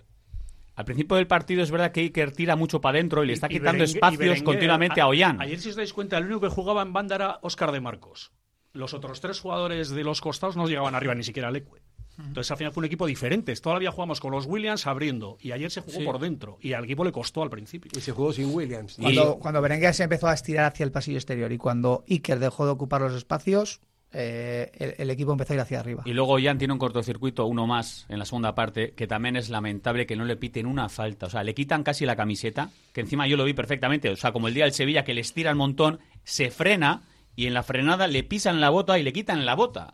Al principio del partido es verdad que Iker tira mucho para adentro y le está Y- quitando espacios continuamente a Ollán. Ayer, si os dais cuenta, el único que jugaba en banda era Óscar de Marcos. Los otros tres jugadores de los costados no llegaban arriba ni siquiera al Ecue. Entonces al final fue un equipo diferente. Todavía jugamos con los Williams abriendo y ayer se jugó Sí. por dentro y al equipo le costó al principio. Y se jugó sin Williams. Cuando, cuando Berenguer se empezó a estirar hacia el pasillo exterior y cuando Iker dejó de ocupar los espacios, eh, el, el equipo empezó a ir hacia arriba. Y luego Ollán tiene un cortocircuito, uno más, en la segunda parte, que también es lamentable que no le piten una falta. O sea, le quitan casi la camiseta, que encima yo lo vi perfectamente. O sea, como el día del Sevilla, que le estira un montón, se frena y en la frenada le pisan la bota y le quitan la bota.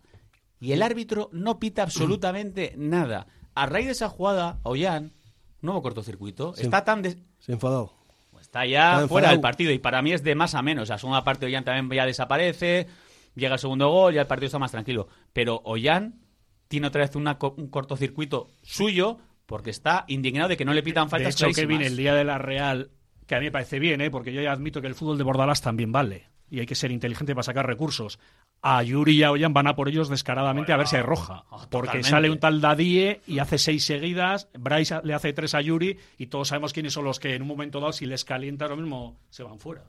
Y el árbitro no pita absolutamente *clears throat* nada. A raíz de esa jugada, Ollán, nuevo cortocircuito, está tan... des- Se enfadó. Está ya Está fuera del partido y para mí es de más a menos. La segunda parte Ollán también ya desaparece, llega el segundo gol, ya el partido está más tranquilo. Pero Ollán tiene otra vez una co- un cortocircuito suyo porque está indignado de que no le pitan De faltas hecho, que clarísimas. viene el día de la Real, que a mí me parece bien, ¿eh? porque yo ya admito que el fútbol de Bordalás también vale. Y hay que ser inteligente para sacar recursos. A Yuri y a Ollán van a por ellos descaradamente a ver si hay roja. Porque totalmente. sale un tal Dadie y hace seis seguidas, Bryce le hace tres a Yuri y todos sabemos quiénes son los que en un momento dado, si les calienta lo mismo, se van fuera.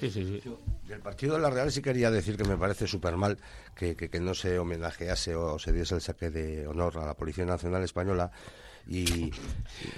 Sí, sí, sí. Del partido de la Real sí quería decir que me parece súper mal que, que- que no se homenajease o se diese el saque de honor a la Policía Nacional Española. Y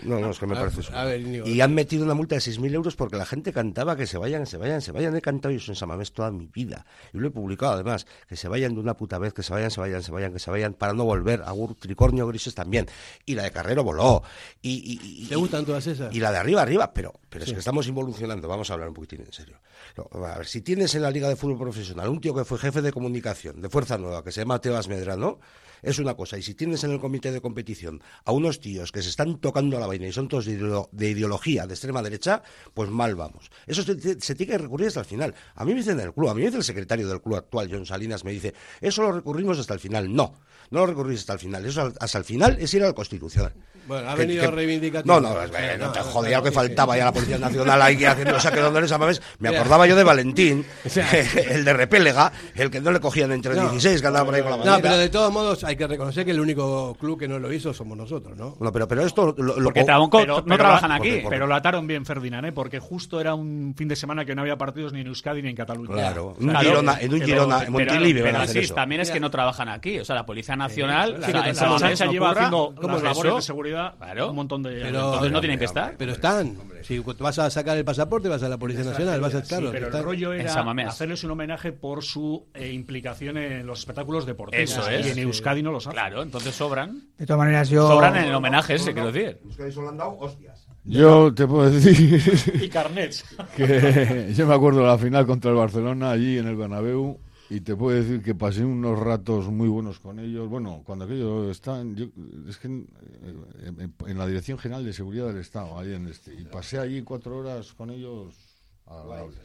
no, no, es que me A- parece a ver, Íñigo. Y han metido una multa de 6.000 euros porque la gente cantaba que se vayan, se vayan, se vayan. He cantado yo en Samamés toda mi vida. Y lo he publicado además. Que se vayan de una puta vez, que se vayan, se vayan, se vayan, que se vayan, para no volver. Agur, Tricornio Grises también. Y la de Carrero voló. Y, y- y- ¿Te gustan todas esas? y la de arriba, arriba, pero, pero Sí. es que estamos involucionando. Vamos a hablar un poquitín en serio. No, a ver, si tienes en la Liga de Fútbol Profesional un tío que fue jefe de comunicación de Fuerza Nueva, que se llama Tebas Medrano, es una cosa. Y si tienes en el comité de competición a unos tíos que se están tocando la vaina y son todos de, ideo- de ideología de extrema derecha, pues mal vamos. Eso se, se tiene que recurrir hasta el final. A mí me dicen en el club, a mí me dice el secretario del club actual, John Salinas, me dice, eso lo recurrimos hasta el final. No, no lo recurrís hasta el final. Eso hasta el final es ir al Constitucional. Bueno, ha Que- venido que- reivindicativo. No, no, es- eh, no te jodía lo que faltaba ya la Policía Nacional ahí que haciendo saque de Mamés. Me acordaba yo de Valentín, *laughs* *laughs* el de Repélega, el que no le cogían entre No. 16, que andaba por ahí con la bandera. No, pero de todos modos hay que reconocer que el único club que no lo hizo somos nosotros, ¿no? Pero, pero esto lo, lo- Porque Pero- no pero trabajan la- aquí. porque- Pero lo ataron bien Ferdinand, ¿eh? porque justo era un fin de semana que no había partidos ni en Euskadi ni en Cataluña. Claro, en un Claro, Girona, en un Girona, en Pero, Montilivi van a hacer sí, eso. también es que no trabajan aquí. O sea, la Policía Nacional, claro. o sea, Sí, lleva haciendo ¿Cómo las es labores eso? de seguridad Claro. un montón de Pero- Entonces no tienen que estar. Pero están. Si vas a sacar el pasaporte, vas a la Policía Nacional, vas a estar. Sí, pero el rollo era hacerles un homenaje por su eh, implicación en los espectáculos deportivos. Eso es. Y en Sí. Euskadi no los hace. Claro, entonces sobran. De todas maneras, yo. Sobran en el homenaje ese, quiero decir. Euskadi solo han dado hostias. Yo te puedo decir *laughs* Y carnets. que yo me acuerdo de la final contra el Barcelona allí en el Bernabéu y te puedo decir que pasé unos ratos muy buenos con ellos. Bueno, cuando aquellos están, yo, es que en, en- en la Dirección General de Seguridad del Estado, ahí en este, y pasé allí cuatro horas con ellos agradables.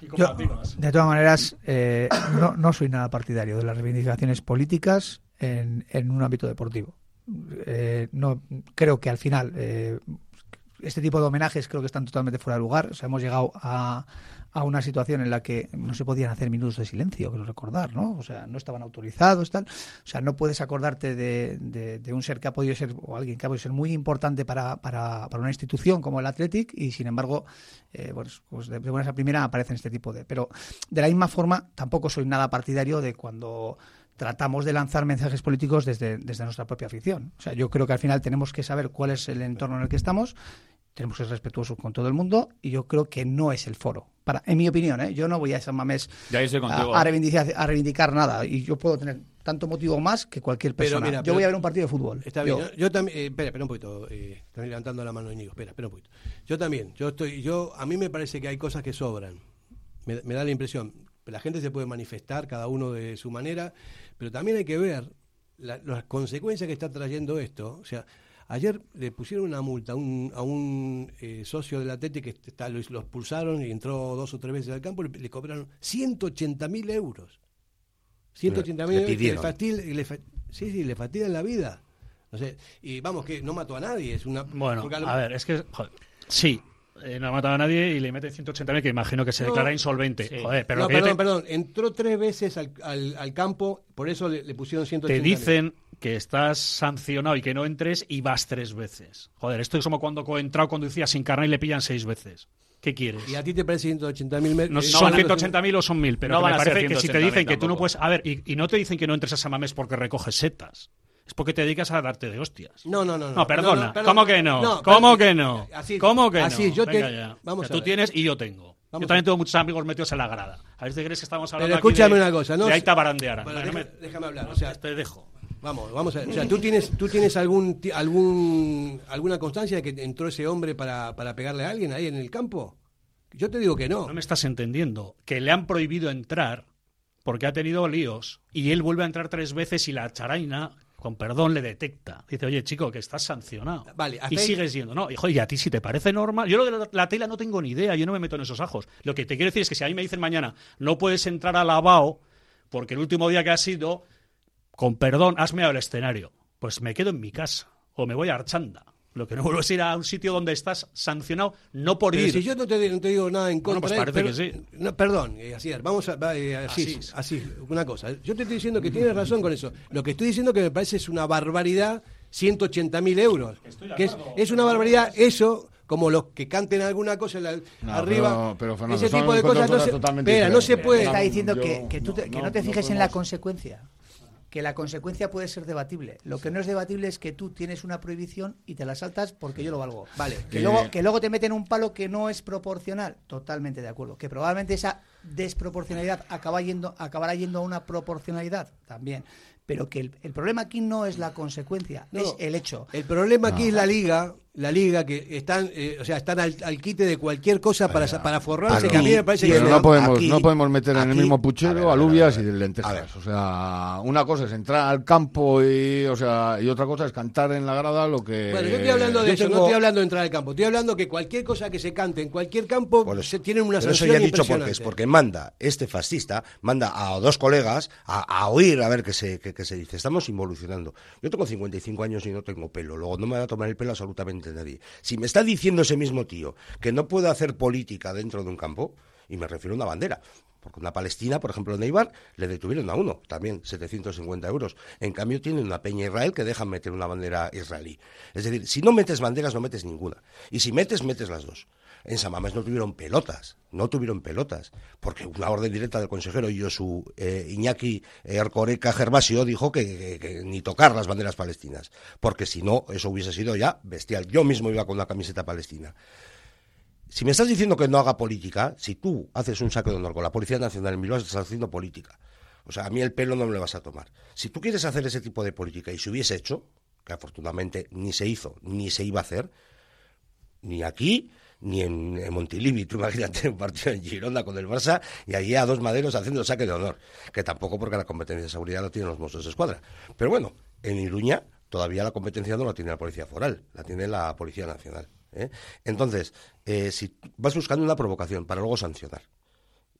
Y Yo, de todas maneras, eh, no, no soy nada partidario de las reivindicaciones políticas en, en un ámbito deportivo. Eh, no creo que al final eh, este tipo de homenajes creo que están totalmente fuera de lugar. O sea, hemos llegado a, a una situación en la que no se podían hacer minutos de silencio, quiero recordar, ¿no? O sea, no estaban autorizados, tal. O sea, no puedes acordarte de, un ser que ha podido ser, o alguien que ha podido ser muy importante para, para, para una institución como el Athletic y, sin embargo, eh, pues, pues de, de buenas a primera aparecen este tipo de... Pero de la misma forma, tampoco soy nada partidario de cuando tratamos de lanzar mensajes políticos desde, desde nuestra propia afición. O sea, yo creo que al final tenemos que saber cuál es el entorno en el que estamos, tenemos que ser respetuosos con todo el mundo y yo creo que no es el foro. Para, en mi opinión, ¿eh? yo no voy a San Mamés a, reivindicar, a reivindicar nada y yo puedo tener tanto motivo más que cualquier Pero persona. mira, yo pero- voy a ver un partido de fútbol. Está Yo- bien. Yo, yo también. eh, espera, espera un poquito. Eh, estoy levantando la mano, Íñigo. Espera, espera un poquito. Yo también. Yo estoy. Yo a mí me parece que hay cosas que sobran. Me, me da la impresión. La gente se puede manifestar cada uno de su manera, pero también hay que ver la- las consecuencias que está trayendo esto. O sea, ayer le pusieron una multa a un, a un eh, socio del Atleti que está, lo, lo expulsaron y entró dos o tres veces al campo, le, le cobraron 180 mil euros. 180 mil Le euros le le fa- sí, sí, le fastidian la vida. No sé, y vamos, que no mató a nadie. Es una, Bueno, a ver, es que. joder, sí, eh, no ha matado a nadie y le mete 180.000 que imagino que se No. declara insolvente. Sí. Joder, pero no, lo que yo perdón, te- perdón, entró tres veces al, al, al campo, por eso le, le pusieron 180 te dicen que estás sancionado y que no entres y vas tres veces. Joder, esto es como cuando entrado conducía sin carnet y le pillan seis veces. ¿Qué quieres? ¿Y a ti te parece 180 mil metros? No sé si son 180.000 o son 1000, pero No me parece que si te 180.000 dicen que tú no puedes. A ver, y, y no te dicen que no entres a Samamés porque recoges setas. Es porque te dedicas a darte de hostias. No, no, no. No, perdona. no. ¿Cómo que no? No, ¿Cómo que no? Así, ¿Cómo que así, no? yo te- Venga ya. vamos O sea, a tú ver. tienes y yo tengo. Vamos yo también tengo muchos amigos metidos en la grada. A ver si crees que estamos hablando Pero aquí escúchame de- una cosa, ¿no? de Aita Barandiara. Bueno, Venga, deja- no me- déjame hablar. O sea, te dejo. Vamos, vamos a ver. O sea, ¿tú tienes, tú tienes algún, algún, alguna constancia de que entró ese hombre para, para pegarle a alguien ahí en el campo? Yo te digo que no. No me estás entendiendo. Que le han prohibido entrar porque ha tenido líos y él vuelve a entrar tres veces y la charaina, con perdón, le detecta. Dice, oye, chico, que estás sancionado. Vale, y sigues yendo. No, hijo, y a ti si te parece normal. Yo lo de la, la tela no tengo ni idea, yo no me meto en esos ajos. Lo que te quiero decir es que si a mí me dicen mañana, no puedes entrar a lavao porque el último día que has ido, con perdón, has meado el escenario. Pues me quedo en mi casa o me voy a Archanda. Lo que no vuelvo es ir a un sitio donde estás sancionado, no por Pero ir. si yo no te, no te digo nada en Bueno, contra, pues parece pero- que sí. no, perdón, eh, Asier, vamos a, eh, así, así, una cosa. Yo te estoy diciendo que tienes razón con eso. Lo que estoy diciendo que me parece es una barbaridad, 180 mil euros. Que es, es una barbaridad eso, como los que canten alguna cosa la- No, arriba. pero- pero, Fernando, ese tipo de cosas no se, totalmente espera, no se puede. Está diciendo Yo- que, que, tú te- que no, no- te no fijes en la consecuencia. Que la consecuencia puede ser debatible. Lo que no es debatible es que tú tienes una prohibición y te la saltas porque yo lo valgo. Vale. Que, Eh, luego, que luego te meten un palo que no es proporcional. Totalmente de acuerdo. Que probablemente esa desproporcionalidad acaba yendo, acabará yendo a una proporcionalidad también. Pero que el, el problema aquí no es la consecuencia, No. es el hecho. El problema aquí es la liga, la liga que están, eh, o sea, están al, al quite de cualquier cosa para, para forrarse, Aquí que a mí me parece que Pero no podemos, aquí- no podemos meter en el mismo puchero a ver, a ver, alubias a ver, y lentejas. A ver. O sea, una cosa es entrar al campo y, o sea, y otra cosa es cantar en la grada lo que. Bueno, yo estoy hablando de eso, no estoy hablando de entrar al campo. Estoy hablando que cualquier cosa que se cante en cualquier campo eso. se tienen una Pero eso sanción ya he dicho porque es porque manda este fascista, manda a dos colegas a, a oír a ver qué se, qué, qué se dice. Estamos involucionando. Yo tengo 55 años y no tengo pelo, luego no me va a tomar el pelo absolutamente Si me está diciendo ese mismo tío que no puedo hacer política dentro de un campo, y me refiero a una bandera, porque una Palestina, por ejemplo, en Eibar, le detuvieron a uno, también 750 euros. En cambio, tiene una peña Israel que dejan meter una bandera israelí. Es decir, si no metes banderas, no metes ninguna. Y si metes, metes las dos. En San Mamés no tuvieron pelotas, no tuvieron pelotas, porque una orden directa del consejero Josu eh, Iñaki eh, Arcoreca Gervasio dijo que ni tocar las banderas palestinas, porque si no, eso hubiese sido ya bestial. Yo mismo iba con una camiseta palestina. Si me estás diciendo que no haga política, si tú haces un saque de honor con la Policía Nacional en Bilbao, estás haciendo política. O sea, a mí el pelo no me lo vas a tomar. Si tú quieres hacer ese tipo de política y se hubiese hecho, que afortunadamente ni se hizo ni se iba a hacer, ni aquí ni en, en Montilivi. Tú imagínate un partido en Girona con el Barça y allí a dos maderos haciendo el saque de honor. Que tampoco porque la competencia de seguridad la tienen los Mossos de Escuadra. Pero bueno, en Iruña todavía la competencia no la tiene la Policía Foral, la tiene la Policía Nacional. ¿eh? Entonces, eh, si vas buscando una provocación para luego sancionar.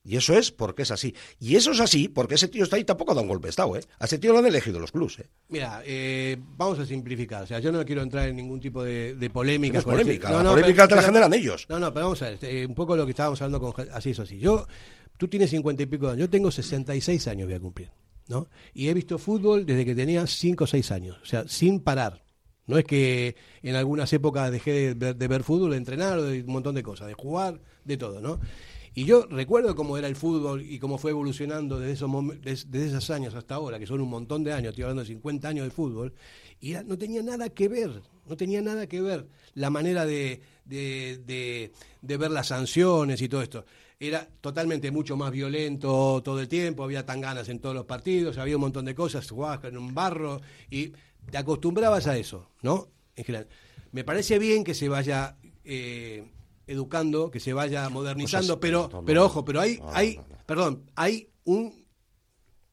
Y eso es porque es así. Y eso es así porque ese tío está ahí tampoco da un golpe de Estado. ¿eh? A ese tío lo han elegido los clubs. ¿eh? Mira, eh, vamos a simplificar. O sea, yo no quiero entrar en ningún tipo de, de polémica. No es polémica, la polémica te la generan ellos. No, no, pero vamos a ver. eh, un poco lo que estábamos hablando con así es así. Yo, tú tienes cincuenta y pico de años. Yo tengo 66 años voy a cumplir. ¿no? Y he visto fútbol desde que tenía 5 o 6 años. O sea, sin parar. No es que en algunas épocas dejé de ver, de ver fútbol, de entrenar, o de un montón de cosas, de jugar, de todo, ¿no? Y yo recuerdo cómo era el fútbol y cómo fue evolucionando desde esos, desde esos años hasta ahora, que son un montón de años, estoy hablando de 50 años de fútbol, y no tenía nada que ver, no tenía nada que ver la manera de, de, de- ver las sanciones y todo esto. Era totalmente mucho más violento todo el tiempo, había tan ganas en todos los partidos, había un montón de cosas, jugabas en un barro y te acostumbrabas a eso, ¿no? En general. Me parece bien que se vaya eh, educando, que se vaya modernizando, pero, no, pero ojo, pero hay, No, hay, no, no. perdón, hay un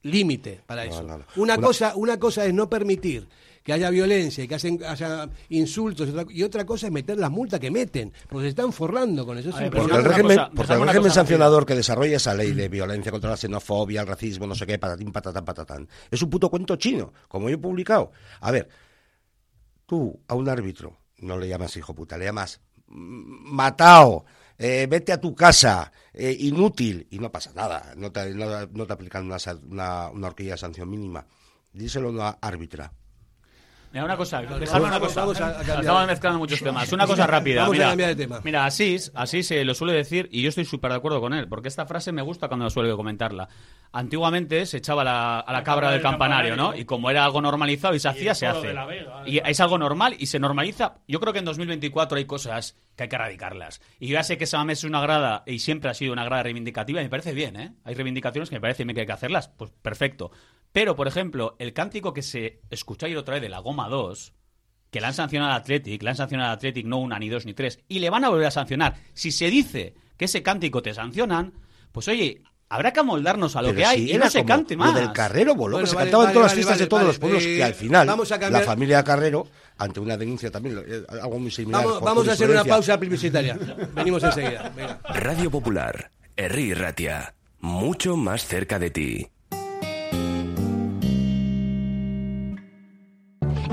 límite para No, eso. no, no. Una, Una- cosa, una cosa es no permitir que haya violencia y que hacen, haya insultos y otra, cosa es meter las multas que meten, porque se están forrando con eso. Ver, Porque el régimen, cosa- porque el dejadme una régimen cosa sancionador que desarrolla esa ley de violencia contra la xenofobia, el racismo, no sé qué, patatín, patatán, patatán, es un puto cuento chino, como yo he publicado. A ver, tú a un árbitro no le llamas hijo puta, le llamas matao, eh, vete a tu casa, eh, inútil, y no pasa nada, no te, no, aplican una, una, una horquilla de sanción mínima. Díselo a una árbitra. Mira, una cosa, dejadme una cosa. vamos a- a cambiar. Estamos mezclando muchos temas. Una cosa rápida. Vamos a mira, cambiar de tema. Mira, Asís, Asís eh, lo suele decir y yo estoy súper de acuerdo con él, porque esta frase me gusta cuando suele comentarla. Antiguamente se echaba la- a la, cabra del campanario, ¿no? Y como era algo normalizado y se hacía, se hace. Vega, y es algo normal y se normaliza. Yo creo que en 2024 hay cosas que hay que erradicarlas. Y yo ya sé que Samamés es una grada y siempre ha sido una grada reivindicativa y me parece bien, ¿eh? Hay reivindicaciones que me parece bien que hay que hacerlas. Pues perfecto. Pero, por ejemplo, el cántico que se escucha ayer otra vez de la Goma 2, que le han sancionado al Athletic, le han sancionado al Athletic no una, ni dos, ni tres, y le van a volver a sancionar. Si se dice que ese cántico te sancionan, pues oye, habrá que amoldarnos a lo Pero que hay y no se cante lo más. del Carrero Bueno, que se vale, cantaba en vale, todas las vale, fiestas de todos vale. los pueblos, Eh, que al final vamos a cambiar- la familia Carrero, ante una denuncia también, eh, algo muy similar. Vamos, a hacer una pausa publicitaria. Venimos enseguida. Venga. Radio Popular, Herri Ratia, mucho más cerca de ti.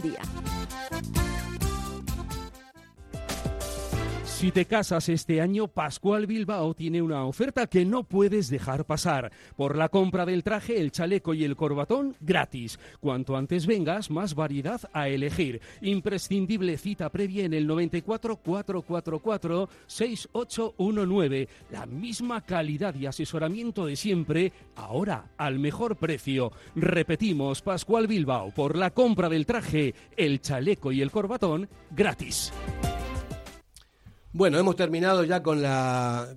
día. Si te casas este año, Pascual Bilbao tiene una oferta que no puedes dejar pasar. Por la compra del traje, el chaleco y el corbatón, gratis. Cuanto antes vengas, más variedad a elegir. Imprescindible cita previa en el 94 444 6819. La misma calidad y asesoramiento de siempre, ahora al mejor precio. Repetimos, Pascual Bilbao, por la compra del traje, el chaleco y el corbatón, gratis. Bueno, hemos terminado ya con la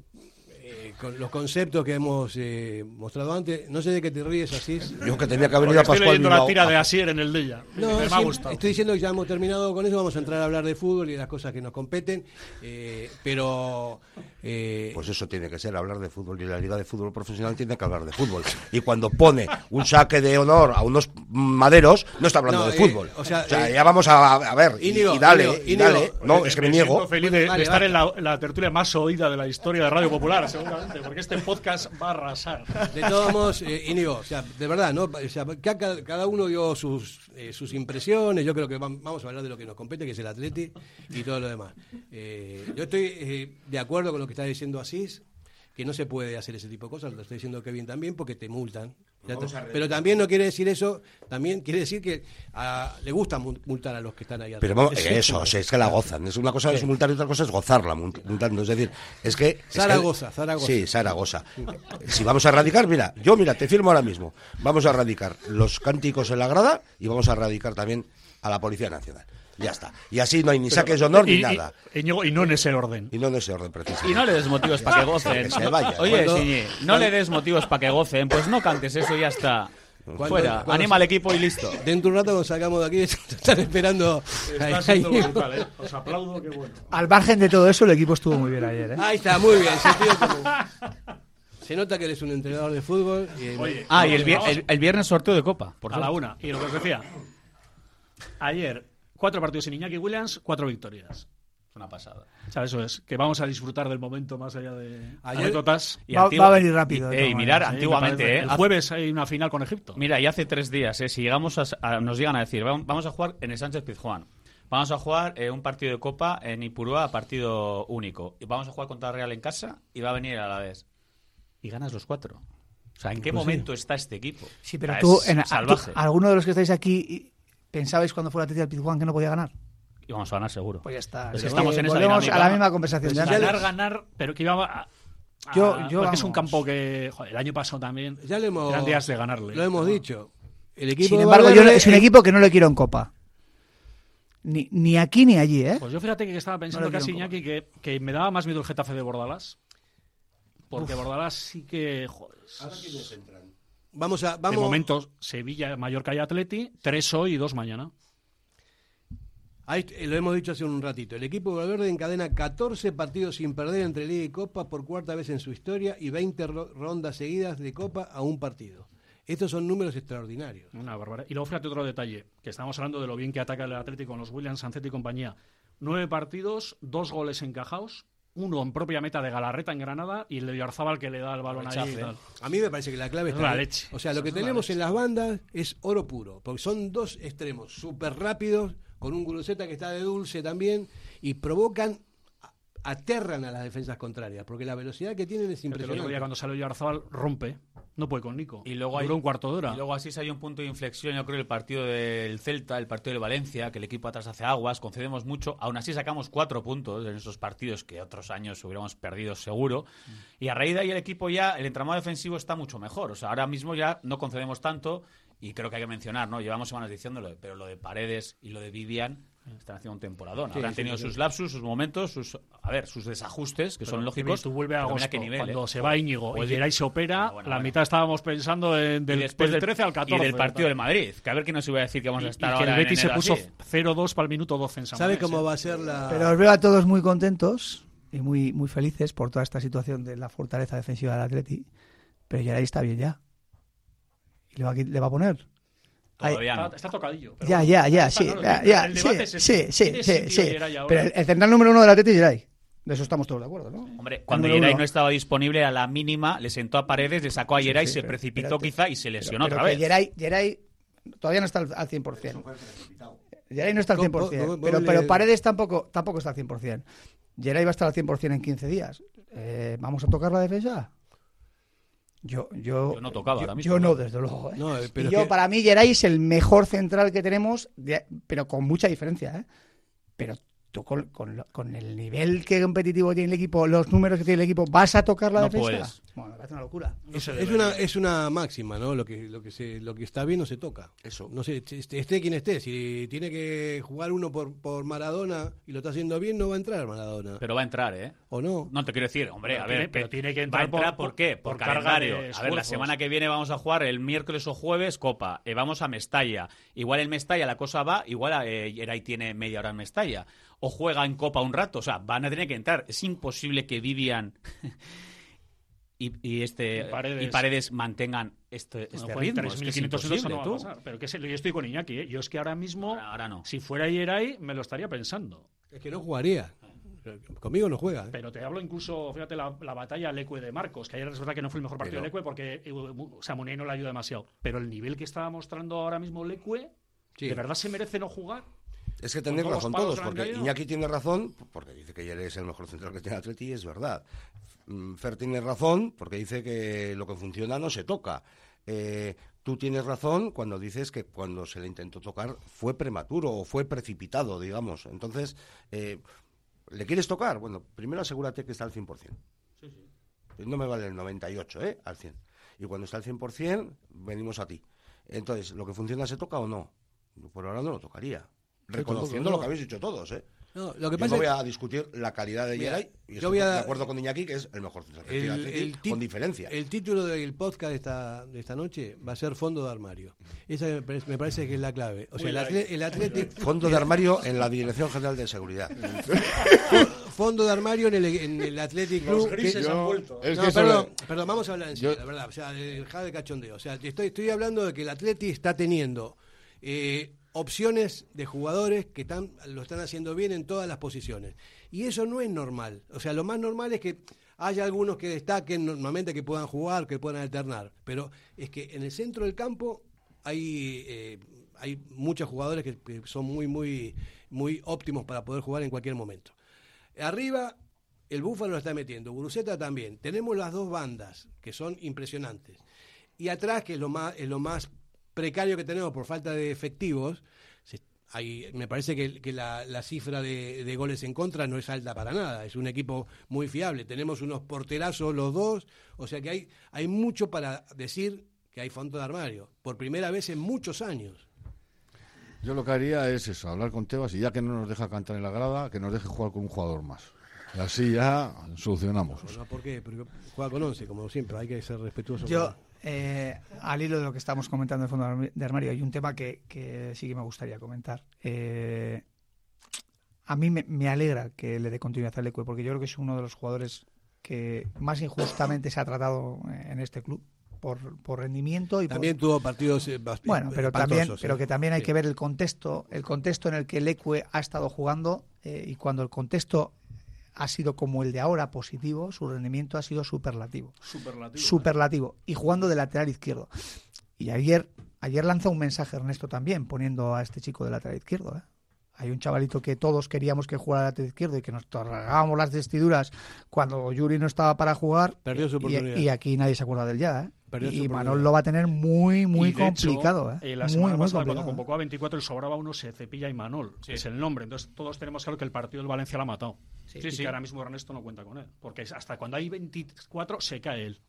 con los conceptos que hemos eh, mostrado antes. No sé de qué te ríes, así. Yo que tenía que haber ido a Estoy Pascual leyendo la tira de Asier en el ella. No, me, sí, ha gustado. Estoy diciendo que ya hemos terminado con eso, vamos a entrar a hablar de fútbol y de las cosas que nos competen, eh, pero... eh, Pues eso tiene que ser, hablar de fútbol. Y la Liga de Fútbol Profesional tiene que hablar de fútbol. Y cuando pone un saque de honor a unos maderos, no está hablando No, de eh, fútbol. o sea, eh, ya vamos a, a ver. y- dale, y dale. No, es que me, Me niego. feliz de, Vale, de estar vale. en la, en la tertulia más oída de la historia de Radio Popular, seguramente, porque este podcast va a arrasar. De todos modos, eh, Íñigo, o sea, de verdad, ¿no? O sea, ca- cada, cada uno dio sus, eh, sus impresiones. Yo creo que vam- vamos a hablar de lo que nos compete, que es el atleti y todo lo demás. Eh, yo estoy eh, de acuerdo con lo que está diciendo Asís, que no se puede hacer ese tipo de cosas. Lo está diciendo Kevin también, porque te multan. Pero también no quiere decir eso, también quiere decir que ah, le gusta mu- multar a los que están ahí Pero vamos, Es eso, eso. o sea, es que la gozan. Es una cosa es multar y otra cosa es gozarla mul- multando. Es decir, es que. es que- Zaragoza, Zaragoza. Sí, Zaragoza. Si vamos a erradicar, mira, yo mira, te firmo ahora mismo. Vamos a erradicar los cánticos en la grada y vamos a erradicar también a la Policía Nacional. Ya está. Y así no hay ni saques de honor y, ni nada. Y, y no en ese orden. Y no en ese orden preciso. Y no le des motivos para que gocen. Que se vaya. Oye, Cuando- no le des motivos para que gocen, pues no cantes eso y ya está. Cuando- Fuera, cuando- anima al equipo y listo. Dentro de un rato cuando salgamos de aquí, *laughs* están esperando. Está siendo brutal, ¿eh? Os aplaudo, qué bueno. Al margen de todo eso, el equipo estuvo muy bien ayer. ¿eh? Ahí está, muy bien. sentido *laughs* común. Se nota que eres un entrenador de fútbol. Y, Oye, Ah, y el, viernes sorteo de Copa, por a la una. Y lo que os decía. Ayer, cuatro partidos sin Iñaki Williams, cuatro victorias. Una pasada. O sea, eso es, que vamos a disfrutar del momento más allá de Ayer- anécdotas. Y Va- antigua- va a venir rápido, Y, eh, mirar, Sí, me antiguamente, parece. eh, El jueves hay una final con Egipto. Mira, y hace tres días, eh, si llegamos a, a- nos llegan a decir, "Vam- vamos a jugar en el Sánchez Pizjuán, vamos a jugar eh, un partido de Copa en Ipurúa a partido único, y vamos a jugar contra Real en casa y va a venir a la vez. Y ganas los cuatro. O sea, ¿en qué sí. momento está este equipo? Sí, pero O sea, tú, es en, salvaje. tú- alguno de los que estáis aquí, ¿pensabais cuando fue la Atlético del Pizjuán que no podía ganar? Y vamos a ganar seguro. Pues ya está. Es Es que estamos en esa volvemos dinámica. a la misma conversación de antes. ganar, ganar, pero que iba a, Yo- yo, porque es un campo que joder, el año pasado también Ya le hemos, eran días de ganarle. Lo hemos dicho. El equipo Sin de embargo, yo es un equipo que no le quiero en Copa. Ni, ni aquí ni allí, ¿eh? Pues yo fíjate que estaba pensando No casi, Iñaki, que, que me daba más miedo el Getafe de Bordalás. Porque Bordalás sí que. Joder, Vamos a. de Vamos, momento, Sevilla, Mallorca y Atleti, tres hoy y dos mañana. Ahí eh, lo hemos dicho hace un ratito. El equipo de Valverde encadena 14 partidos sin perder entre Liga y Copa por cuarta vez en su historia y 20 ro- rondas seguidas de Copa a un partido. Estos son números extraordinarios. Una barbaridad. Y luego fíjate otro detalle, que estamos hablando de lo bien que ataca el Atlético con los Williams, Sancet y compañía. Nueve partidos, dos goles encajados, uno en propia meta de Galarreta en Granada y el de Yarzábal que le da el balón ahí tal. A mí me parece que la clave Es está la ahí. leche. O sea, lo que tenemos en las bandas es oro puro, porque son dos extremos súper rápidos, con un Guruceta que está de dulce también, y provocan, aterran a las defensas contrarias, porque la velocidad que tienen es Fíjate, el otro impresionante. día cuando salió Yarzábal rompe, no puede con Nico. Y luego hay, un cuarto de hora. Y luego así se hay un punto de inflexión, yo creo, el partido del Celta, el partido del Valencia, que el equipo atrás hace aguas, concedemos mucho, aún así sacamos cuatro puntos en esos partidos que otros años hubiéramos perdido seguro. Y a raíz de ahí el equipo ya, el entramado defensivo está mucho mejor. O sea, ahora mismo ya no concedemos tanto y creo que hay que mencionar, ¿no? Llevamos semanas diciéndolo, pero lo de Paredes y lo de Vivian están haciendo un temporadón. Sí, Habrán sí, tenido sí. sus lapsus, sus momentos, sus, a ver, sus desajustes, que Pero, son lógicos. Tú vuelve a agosto, qué nivel, cuando ¿eh? se va Íñigo Pues y Geray se opera, bueno, la bueno. mitad estábamos pensando en del, después del 13 al 14. Y del partido del Madrid. Que a ver quién nos iba a decir que vamos Y- a estar y que ahora el Betis en se puso así. 0-2 para el minuto 12 en San ¿Sabe cómo ¿eh? va a ser la...? Pero os veo a todos muy contentos y muy, muy felices por toda esta situación de la fortaleza defensiva del Atleti. Pero ya ahí está bien ya. ¿Y le va le va a poner? Todavía no. Está, está tocadillo. pero ya, ya, ya, está sí, ya, el ya, debate sí, es sí, sí, ¿Tiene sí. Geray? Pero el, el central número uno del Atleti es Geray. De eso estamos todos de acuerdo, ¿no? Hombre, cuando uno. no estaba disponible a la mínima, le sentó a Paredes, le sacó a Sí, sí, se pero- precipitó pero quizá y se lesionó Pero otra vez. Geray, Geray todavía no está al, al 100%. Geray no está al ¿Cómo- 100%. cómo- pero, pero Paredes tampoco, tampoco está al 100%. Geray va a estar al 100% en 15 días. Eh, ¿Vamos a tocar la defensa? Yo, yo, Yo no tocaba yo, yo no, desde luego. ¿eh? No, eh, pero Y yo, que- para mí, Geray es el mejor central que tenemos, de- pero con mucha diferencia. ¿eh? Pero tú con, con el nivel que competitivo tiene el equipo, los números que tiene el equipo, ¿vas a tocar la No defensa? puedes. Bueno, me parece una locura. Es, es una, es una máxima, ¿no? Lo que, lo que se, lo que está bien no se toca. Eso. No sé, esté, esté quien esté. Si tiene que jugar uno por, por Maradona y lo está haciendo bien, no va a entrar Maradona. Pero va a entrar, ¿eh? ¿O no? No te quiero decir, hombre, Pero a tiene- ver, pero tiene que va a entrar por- entrar por, qué? Por, por calendario. de A ver, la semana que viene vamos a jugar el miércoles o jueves Copa. Eh, vamos a Mestalla. Igual en Mestalla la cosa va, igual eh, Yeray tiene media hora en Mestalla. O juega en Copa un rato. O sea, van a tener que entrar. Es imposible que Vivian *laughs* y, y este Y Paredes. y Paredes mantengan este, este juegan ritmo. Es que es 3.500 minutos, eso imposible, no va a tú. pasar. Pero que se- yo estoy con Iñaki, ¿eh? Yo es que ahora mismo, Ahora, ahora no. si fuera Yeray, me lo estaría pensando. Es que no jugaría. Conmigo no juega. ¿eh? Pero te hablo incluso, fíjate, la, la batalla Lecue de Marcos, que ayer es verdad que no fue el mejor partido Pero- de Lecue porque eh, o Munei no le ayuda demasiado. Pero el nivel que estaba mostrando ahora mismo Lecue, Sí. ¿de verdad se merece no jugar? Es que tenéis razón todos, porque. Iñaki tiene razón, porque dice que Yere es el mejor central que tiene Atleti, y es verdad. Mm, Fer tiene razón, porque dice que lo que funciona no se toca. Eh, tú tienes razón cuando dices que cuando se le intentó tocar fue prematuro o fue precipitado, digamos. Entonces, eh, ¿le quieres tocar? Bueno, primero asegúrate que está al 100%. No me vale el 98, ¿eh? Al 100. Y cuando está al 100%, venimos a ti. Entonces, ¿lo que funciona se toca o no? Por ahora no lo tocaría. Reconociendo lo que habéis dicho todos, ¿eh? No, lo que Yo pasa no voy a discutir la calidad de Mira, Yeray y yo estoy voy a- de acuerdo con Iñaki que es el mejor central que tiene El, Atleti, el con diferencia. el título del podcast de esta, de esta noche va a ser fondo de armario. Esa me parece, me parece que es la clave. O sea, el, atle- el Athletic- *laughs* Fondo de armario en la Dirección General de Seguridad. *laughs* fondo de armario en el, en el Athletic Los Club. han vuelto. No, que perdón, sobre- perdón, vamos a hablar en serio, Yo- la verdad. O sea, dejar de cachondeo. O sea, te estoy, estoy hablando de que el Atleti está teniendo eh, opciones de jugadores que están, lo están haciendo bien en todas las posiciones. Y eso no es normal. O sea, lo más normal es que haya algunos que destaquen normalmente, que puedan jugar, que puedan alternar. Pero es que en el centro del campo hay, eh, hay muchos jugadores que, son muy, muy, muy óptimos para poder jugar en cualquier momento. Arriba, el Búfalo lo está metiendo, Guruceta también. Tenemos las dos bandas, que son impresionantes. Y atrás, que es lo más, es lo más precario que tenemos por falta de efectivos, se- hay, me parece que, que la, la, cifra de, de, goles en contra no es alta para nada. Es un equipo muy fiable. Tenemos unos porterazos los dos. O sea que hay, hay mucho para decir que hay fondo de armario. Por primera vez en muchos años. Yo lo que haría es eso, hablar con Tebas y ya que no nos deja cantar en la grada, que nos deje jugar con un jugador más. Y así ya solucionamos. ¿Por qué? Porque juega con 11, como siempre, hay que ser respetuoso. Yo, eh, al hilo de lo que estamos comentando en el fondo de armario, hay un tema que, que sí que me gustaría comentar. Eh, a mí me, me, alegra que le dé continuidad al Ecue, porque yo creo que es uno de los jugadores que más injustamente se ha tratado en este club por, por rendimiento y también tuvo partidos eh, bueno pero también pero que también hay que ver el contexto el contexto en el que el Ecue ha estado jugando eh, y cuando el contexto ha sido como el de ahora positivo su rendimiento ha sido superlativo. Superlativo, superlativo. Y jugando de lateral izquierdo. Y ayer ayer lanzó un mensaje Ernesto también poniendo a este chico de lateral izquierdo ¿eh? Hay un chavalito que todos queríamos que jugara lateral izquierdo y que nos tragábamos las vestiduras cuando Yuri no estaba para jugar. Perdió su oportunidad. Y, y aquí nadie se acuerda del ya, ¿eh? y Manol lo va a tener muy, muy complicado. Hecho, ¿eh? La semana muy, pasada, cuando convocó a 24, el sobraba uno, se cepilla y Manol. Sí. Es el nombre. Entonces, todos tenemos claro que el partido del Valencia lo ha matado. Sí, sí, y que ahora mismo Ernesto no cuenta con él. Porque hasta cuando hay 24, se cae él.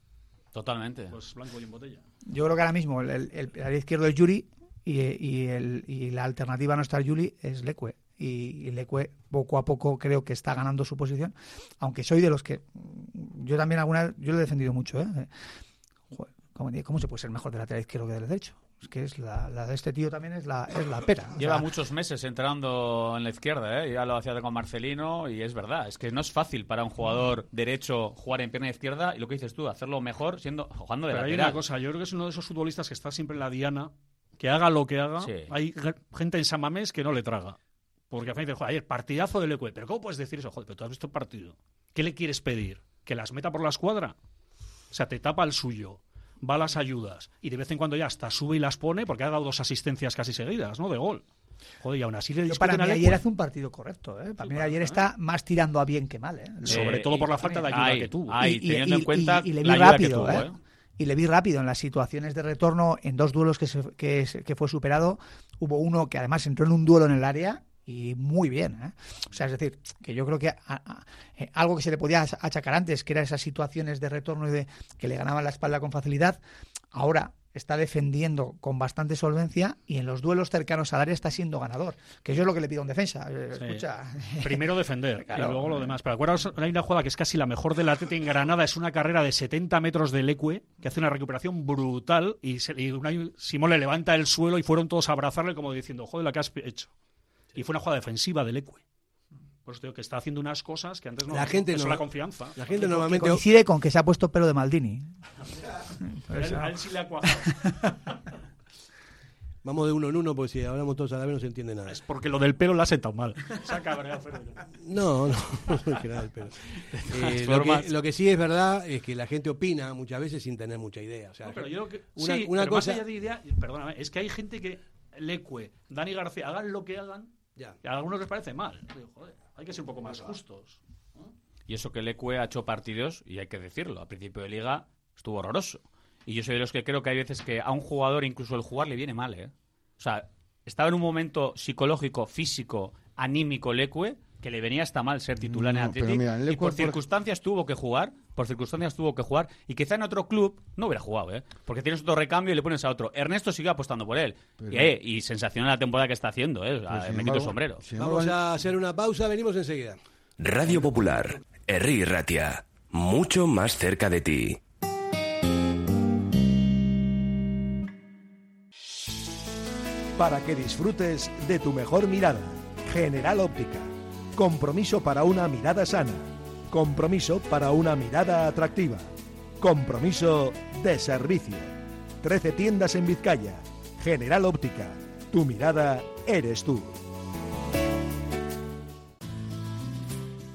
Totalmente. Pues blanco y en botella. Yo creo que ahora mismo el, el, el, el izquierdo es Yuri y, y, el, y la alternativa a no estar Yuri es Leque y, Leque poco a poco creo que está ganando su posición, aunque soy de los que yo también alguna yo lo he defendido mucho, ¿eh? Joder, ¿cómo, se puede ser mejor de lateral izquierdo que del derecho? Es que es la, la, de este tío también es la, es la pera. Lleva o sea, muchos meses entrando en la izquierda, ¿eh? ya lo hacía con Marcelino y es verdad, es que no es fácil para un jugador derecho jugar en pierna izquierda y lo que dices tú, hacerlo mejor siendo jugando de Pero lateral. Hay una cosa, yo creo que es uno de esos futbolistas que está siempre en la diana, que haga lo que haga, sí. hay gente en San Mamés que no le traga. Porque al final dice, joder, ayer partidazo del Ecue. Pero ¿cómo puedes decir eso? Joder, pero tú has visto el partido. ¿Qué le quieres pedir? ¿Que las meta por la escuadra? O sea, te tapa el suyo, va a las ayudas y de vez en cuando ya hasta sube y las pone porque ha dado dos asistencias casi seguidas, ¿no? De gol. Joder, y aún así le Para mí ayer hace un partido correcto, ¿eh? Para sí, mí ayer ¿eh? está más tirando a bien que mal, ¿eh? Sobre todo por la falta de ayuda ay, que tuvo. Y, teniendo y, en cuenta y, le vi la ayuda rápido, que tuvo, ¿eh? Y le vi rápido en las situaciones de retorno en dos duelos que, se, que, fue superado. Hubo uno que además entró en un duelo en el área y muy bien. ¿eh? O sea, es decir, que yo creo que a, eh, algo que se le podía achacar antes, que eran esas situaciones de retorno y de que le ganaban la espalda con facilidad, ahora está defendiendo con bastante solvencia y en los duelos cercanos al área está siendo ganador. Que eso es lo que le pido a un defensa. Sí. Escucha. *laughs* Primero defender claro. y luego lo demás. Pero acuerdas, hay una jugada que es casi la mejor del Atleti en Granada, es una carrera de 70 metros del Ecue, que hace una recuperación brutal y, se, y una, Simón le levanta el suelo y fueron todos a abrazarle como diciendo, joder, la que has hecho. Y fue una jugada defensiva del Ecue. Por eso digo que está haciendo unas cosas que antes no. La gente eso no, la confianza. La gente normalmente coincide con que se ha puesto pelo de Maldini. Él, a él sí le ha cuajado. *laughs* Vamos de uno en uno, porque si hablamos todos a la vez no se entiende nada. Es porque lo del pelo lo ha sentado mal. Se ha no, no, *laughs* no es que nada del pelo. *laughs* Eh, lo, que, lo, que, sí es verdad es que la gente opina muchas veces sin tener mucha idea. O sea, no, pero yo que, una, sí, una pero cosa. Más allá de idea, perdóname, es que hay gente que Lecue, Dani García, hagan lo que hagan, ya. y a algunos les parece mal. Digo, joder, hay que ser un poco más justos. ¿no? Y eso que el ECUE ha hecho partidos, y hay que decirlo, a principio de liga estuvo horroroso. Y yo soy de los que creo que hay veces que a un jugador incluso el jugar le viene mal, ¿eh? O sea, estaba en un momento psicológico, físico, anímico Lecue que le venía hasta mal ser titular no, en Atlético y por circunstancias tuvo que jugar, por circunstancias tuvo que jugar y quizá en otro club no hubiera jugado, ¿eh? Porque tienes otro recambio y le pones a otro. Ernesto sigue apostando por él. Pero... Y, eh, y sensacional la temporada que está haciendo, ¿eh? Pues, me quito el sombrero. Si Vamos a hacer una pausa, venimos enseguida. Radio Popular, Herri Ratia, mucho más cerca de ti. Para que disfrutes de tu mejor mirada, General Óptica. Compromiso para una mirada sana. Compromiso para una mirada atractiva. Compromiso de servicio. 13 tiendas en Vizcaya. General Óptica. Tu mirada eres tú.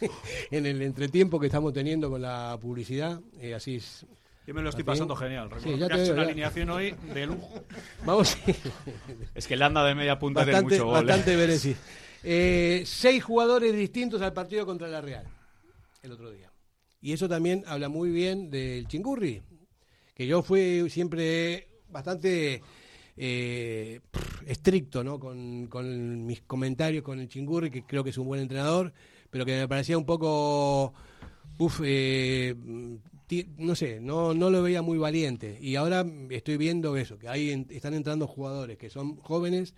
*laughs* en el entretiempo que estamos teniendo con la publicidad. eh, así es. Yo me lo estoy pasando genial. Sí, ya que te has una alineación hoy de lujo. *laughs* Vamos. Es que le anda de media punta bastante, mucho gol. ¿eh? bastante merecido. *laughs* Eh, seis jugadores distintos al partido contra la Real el otro día. Y eso también habla muy bien del Chingurri, que yo fui siempre bastante eh, estricto ¿no? con, con mis comentarios con el Chingurri, que creo que es un buen entrenador, pero que me parecía un poco, uf, eh, no sé, no, no lo veía muy valiente. Y ahora estoy viendo eso, que ahí en- están entrando jugadores que son jóvenes,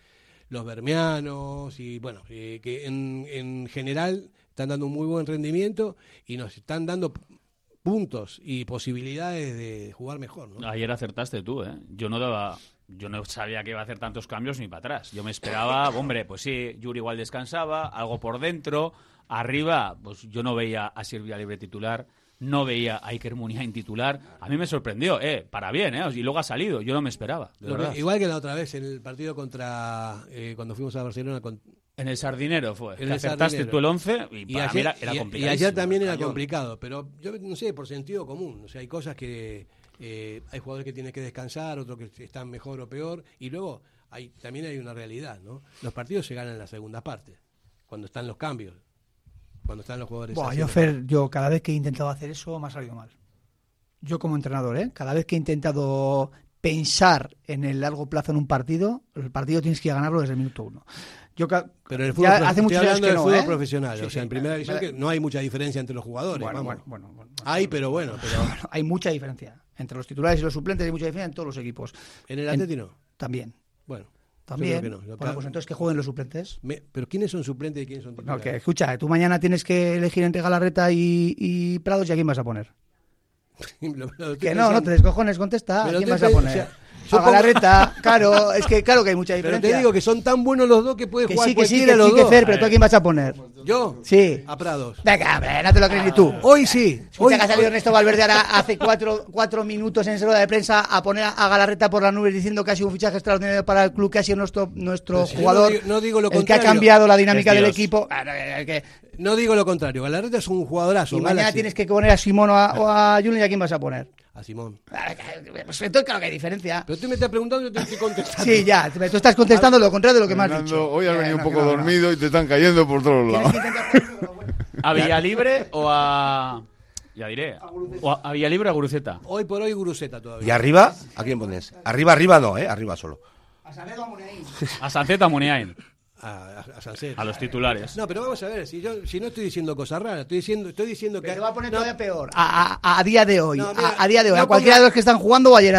los bermeanos, y bueno, eh, que en, en general están dando un muy buen rendimiento y nos están dando puntos y posibilidades de jugar mejor. ¿no? Ayer acertaste tú, ¿eh? Yo no daba... Yo no sabía que iba a hacer tantos cambios ni para atrás. Yo me esperaba, *laughs* hombre, pues sí, Yuri igual descansaba, algo por dentro. Arriba, pues yo no veía a Silvia Libre titular, no veía a Iker Muniain titular. A mí me sorprendió, ¿eh? Para bien, ¿eh? Y luego ha salido, yo no me esperaba, de que- igual que la otra vez en el partido contra eh, cuando fuimos a Barcelona con- En el Sardinero fue. en el acertaste Sardinero. tú el 11 y, para ayer, era, era y- ayer también era Cañón. complicado, pero yo no sé, por sentido común. O sea, hay cosas que eh, hay jugadores que tienen que descansar, otros que están mejor o peor, y luego hay también hay una realidad, ¿no? Los partidos se ganan en la segunda parte, cuando están los cambios, cuando están los jugadores. Buah, yo, Fer, yo cada vez que he intentado hacer eso me ha salido mal. Yo como entrenador, ¿eh? cada vez que he intentado pensar en el largo plazo en un partido, el partido tienes que ganarlo desde el minuto uno. Yo Pero en el fútbol, hace estoy muchos años que del no, fútbol ¿eh? profesional, Sí, o sea, sí. en primera división que no hay mucha diferencia entre los jugadores. Bueno, vamos. bueno, bueno, Hay, pero bueno, pero *laughs* hay mucha diferencia. Entre los titulares y los suplentes hay mucha diferencia en todos los equipos. en el Atleti no. También. Bueno, También. que no. Bueno, pues entonces que jueguen los suplentes. Me- pero ¿quiénes son suplentes y quiénes son No, titulares? que escucha, tú mañana tienes que elegir entre Galarreta y, y Prados y a quién vas a poner. *laughs* Que no, no te descojones, contesta. ¿A quién vas a poner? o sea, Galarreta, claro, es que claro que hay mucha Pero diferencia. te digo que son tan buenos los dos que puede que jugar sí, que sí, que sí, que. Fer, pero tú a quién vas a poner. ¿Yo? Sí. A Prados. Venga, hombre, no te lo crees ni tú. Hoy sí. Hoy, que ha salido Ernesto Valverde ahora hace cuatro, cuatro minutos en rueda de prensa a poner a Galarreta por las nubes diciendo que ha sido un fichaje extraordinario para el club, que ha sido nuestro, nuestro Pero yo jugador, no digo- no digo lo el que ha cambiado la dinámica del equipo. No, el que- No digo lo contrario. Galarreta es un jugadorazo. y mañana Galaxy. tienes que poner a Simón o a, o a Julen y a quién vas a poner. A Simón. Pues entonces claro que hay diferencia. Pero tú me estás preguntando y yo te estoy contestando. Sí, ya, tú estás contestando lo contrario de lo que me has Fernando, dicho. hoy has Eh, venido no, un poco no, que no. dormido y te están cayendo por todos lados. ¿A Villalibre o a... Ya diré. ¿O a, a Villalibre o a Guruceta? Hoy por hoy Guruceta todavía. ¿Y arriba? ¿A quién pones? Arriba, arriba no, ¿eh? Arriba solo. A Sanceta Muniain. A, a, a Sancet. A los titulares. No, pero vamos a ver, si yo si no estoy diciendo cosas raras, estoy diciendo estoy diciendo que Pero va a poner no, todavía peor. A, a- a día de hoy. No, mira, a, a día de hoy. no a cualquiera ponga- de los que están jugando o ayer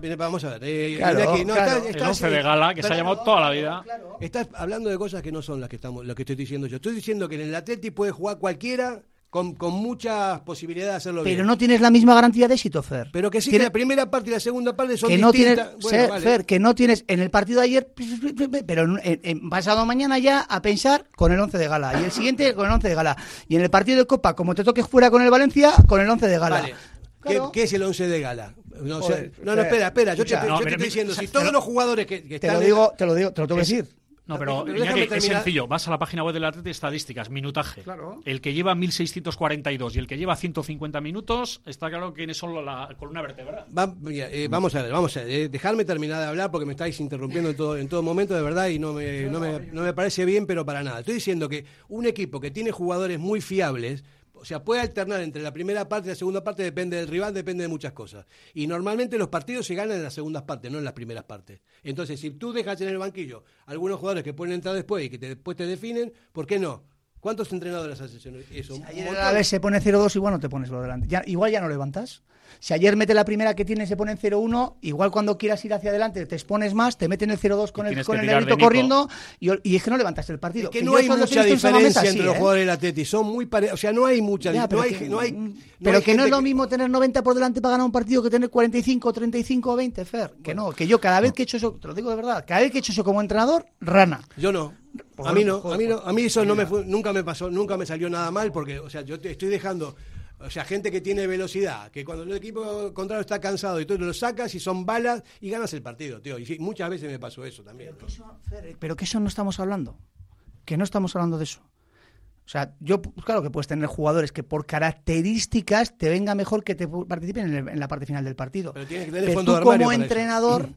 mira, vamos a ver. eh, Claro, Iñaki, no, claro. estás- El estás- 11 de gala que se ha llamado toda la vida. Estás hablando de cosas que no son las que estamos, lo que estoy diciendo yo. Estoy diciendo que en el Atleti puede jugar cualquiera con, con muchas posibilidades de hacerlo bien. Pero no tienes la misma garantía de éxito, Fer. Pero que sí Tiene- que la primera parte y la segunda parte son que no tienes, distintas. Bueno, Fer, vale. Fer, que no tienes en el partido de ayer, pero en, pasado mañana ya a pensar con el 11 de gala y el siguiente con el 11 de gala y en el partido de Copa, como te toques fuera con el Valencia, con el 11 de gala. Vale. ¿Qué, Claro. qué es el 11 de gala? No, o sea, Joder, no, no, espera, espera. Yo te, yo no, te estoy diciendo, o sea, si todos lo- los jugadores que, que Te están lo en- digo, te lo digo, te lo tengo que decir. No, pero Pero Iñaki, déjame es sencillo. Vas a la página web del Atleti, estadísticas, minutaje. Claro. El que lleva 1642 y el que lleva 150 minutos, está claro quién es solo la columna vertebral. Va- eh, vamos a ver, vamos a ver. eh, dejarme terminar de hablar porque me estáis interrumpiendo en todo, en todo momento, de verdad, y no me, no, me, no me parece bien, pero para nada. Estoy diciendo que un equipo que tiene jugadores muy fiables, o sea, puede alternar entre la primera parte y la segunda parte, depende del rival, depende de muchas cosas. Y normalmente los partidos se ganan en las segundas partes, no en las primeras partes. Entonces, si tú dejas en el banquillo algunos jugadores que pueden entrar después y que te- después te definen, ¿por qué no? ¿Cuántos entrenadores hacen eso? Un Ayer a ver, se pone 0-2, igual no te pones lo delante. Ya, igual ya no levantas. Si ayer mete la primera que tiene, se pone en 0-1, igual cuando quieras ir hacia adelante te expones más, te meten el 0-2 con Y el, con que el negrito corriendo y, y es que no levantaste el partido. Es que Que no hay mucha diferencia entre sí, los ¿eh? jugadores del Atleti, son muy parecidos, o sea, no hay mucha Ya, di- pero no no hay, no pero hay que no es lo mismo tener 90 por delante para ganar un partido que tener 45, 35 o 20, Fer. Que no, que yo cada vez que he hecho eso, te lo digo de verdad, cada vez que he hecho eso como entrenador, rana. Yo no. A mí no, joder, a mí no, a mí eso no me fue, nunca me pasó, nunca me salió nada mal porque, o sea, yo te estoy dejando, o sea, gente que tiene velocidad, que cuando el equipo contrario está cansado y tú lo sacas y son balas y ganas el partido, tío. Y muchas veces me pasó eso también. Pero que eso no estamos hablando. Que no estamos hablando de eso. O sea, yo, claro que puedes tener jugadores que por características te venga mejor que te participen en, el- en la parte final del partido. Pero tienes que tener Pero fondo tú de como eso. entrenador,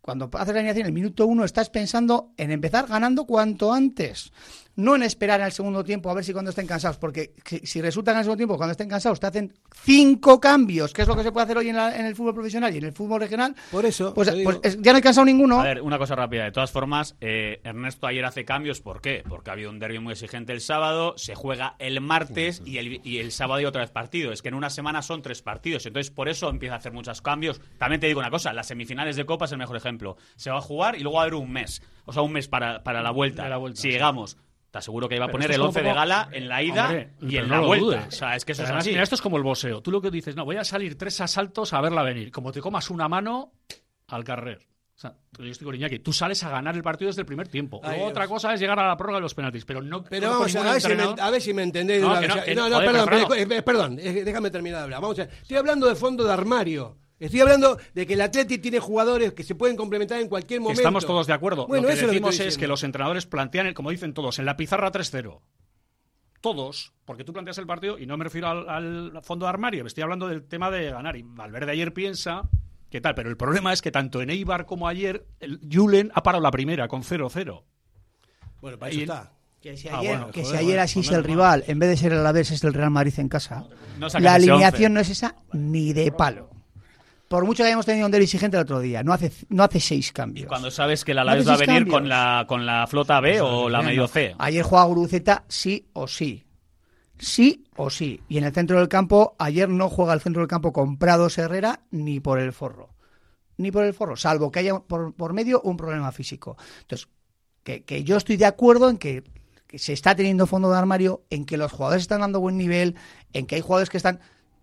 cuando haces la alineación en el minuto uno, estás pensando en empezar ganando cuanto antes. No en esperar al segundo tiempo a ver si cuando estén cansados. Porque si, si resulta que en el segundo tiempo, cuando estén cansados, te hacen cinco cambios, que es lo que se puede hacer hoy en, la- en el fútbol profesional y en el fútbol regional. Por eso. Pues, pues es- ya no hay cansado ninguno. A ver, una cosa rápida. De todas formas, eh, Ernesto ayer hace cambios. ¿Por qué? Porque ha habido un derbi muy exigente el sábado, se juega el martes y el, y el sábado hay otra vez partido. Es que en una semana son tres partidos. Entonces, por eso empieza a hacer muchos cambios. También te digo una cosa: las semifinales de Copa es el mejor ejemplo. Se va a jugar y luego va a haber un mes. O sea, un mes para, para la vuelta. La vuelta, si sí. llegamos. Te aseguro que iba a poner el es como 11 de gala en la ida Hombre, y en no la vuelta. dudes. O sea, es que eso Además, es así. mira, esto es como el boxeo. Tú lo que dices, no, voy a salir tres asaltos a verla venir. Como te comas una mano, al carrer. O sea, yo estoy con Iñaki. Tú sales a ganar el partido desde el primer tiempo. Ay, Luego Dios. otra cosa es llegar a la prórroga de los penaltis. Pero no. Pero no vamos a, ver si me, a ver si me entendéis. de No, que no, que- no, perdón, pero- eh, perdón, eh, déjame terminar de hablar. Vamos a ver, estoy hablando de fondo de armario. Estoy hablando de que el Atleti tiene jugadores que se pueden complementar en cualquier momento. Estamos todos de acuerdo. Bueno, lo que eso es lo que decimos es que los entrenadores plantean, el- como dicen todos, en la pizarra 3-0. Todos, porque tú planteas el partido y no me refiero al, al fondo de armario, me estoy hablando del tema de ganar. Y Valverde ayer piensa que tal, pero el problema es que tanto en Eibar como ayer, el Julen ha parado la primera con 0-0. Bueno, para eso Y- está. Que si Ah, ayer, bueno, que si ayer bueno, así es pues el menos rival, en vez de ser el Alavés es el Real Madrid en casa, No la alineación 11. no es esa ni de palo. Por mucho que hayamos tenido un derbi exigente el otro día, no hace, no hace seis cambios. Cuando sabes que la No Alavés va a venir cambios. con la, con la flota B o la medio C. Ayer juega Guruceta sí o sí. Sí o sí. Y en el centro del campo, ayer no juega el centro del campo con Prados Herrera ni por el forro. Ni por el forro, salvo que haya por, por medio un problema físico. Entonces, que, que yo estoy de acuerdo en que, que se está teniendo fondo de armario, en que los jugadores están dando buen nivel, en que hay jugadores que están.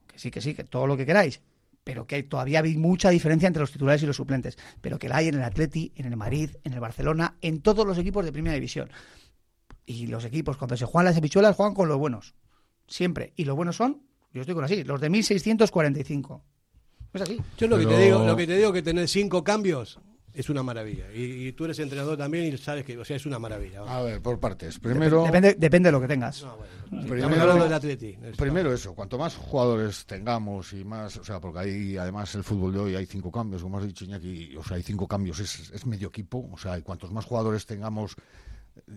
Que sí, que sí, que todo lo que queráis. Pero que todavía hay mucha diferencia entre los titulares y los suplentes. Pero que la hay en el Atleti, en el Madrid, en el Barcelona, en todos los equipos de primera división. Y los equipos, cuando se juegan las habichuelas, juegan con los buenos. Siempre. Y los buenos son, yo estoy con así, los de 1645. Es así. Yo lo que te digo, lo que te digo que tener cinco cambios es una maravilla. Y, y tú eres entrenador también y sabes que, o sea, es una maravilla. A ver, por partes. Primero, Depende, depende de lo que tengas. Primero, hablando del Atleti. primero eso, cuanto más jugadores tengamos y más, o sea, porque ahí además el fútbol de hoy hay cinco cambios, como has dicho Iñaki, o sea, hay cinco cambios, es, es medio equipo, o sea, y cuantos más jugadores tengamos,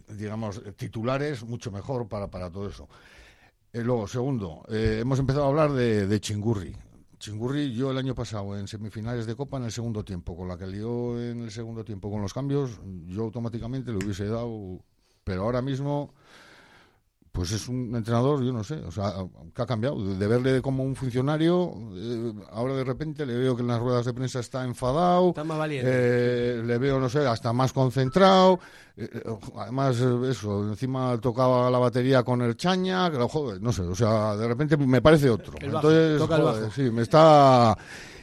digamos, titulares, mucho mejor para, para todo eso. Eh, luego, segundo, eh, hemos empezado a hablar de, de Chingurri. Chingurri, yo el año pasado en semifinales de Copa en el segundo tiempo, con la que lió en el segundo tiempo con los cambios, yo automáticamente le hubiese dado, pero ahora mismo, pues es un entrenador, yo no sé, o sea, que ha cambiado, de, verle como un funcionario, eh, ahora de repente le veo que en las ruedas de prensa está enfadado, Está más valiente. eh, le veo, no sé, hasta más concentrado. eh, eh, además, eso, encima tocaba la batería con el chaña, que, joder, no sé, o sea, de repente me parece otro. El bajo, Entonces, toca el joder, bajo. sí, me está.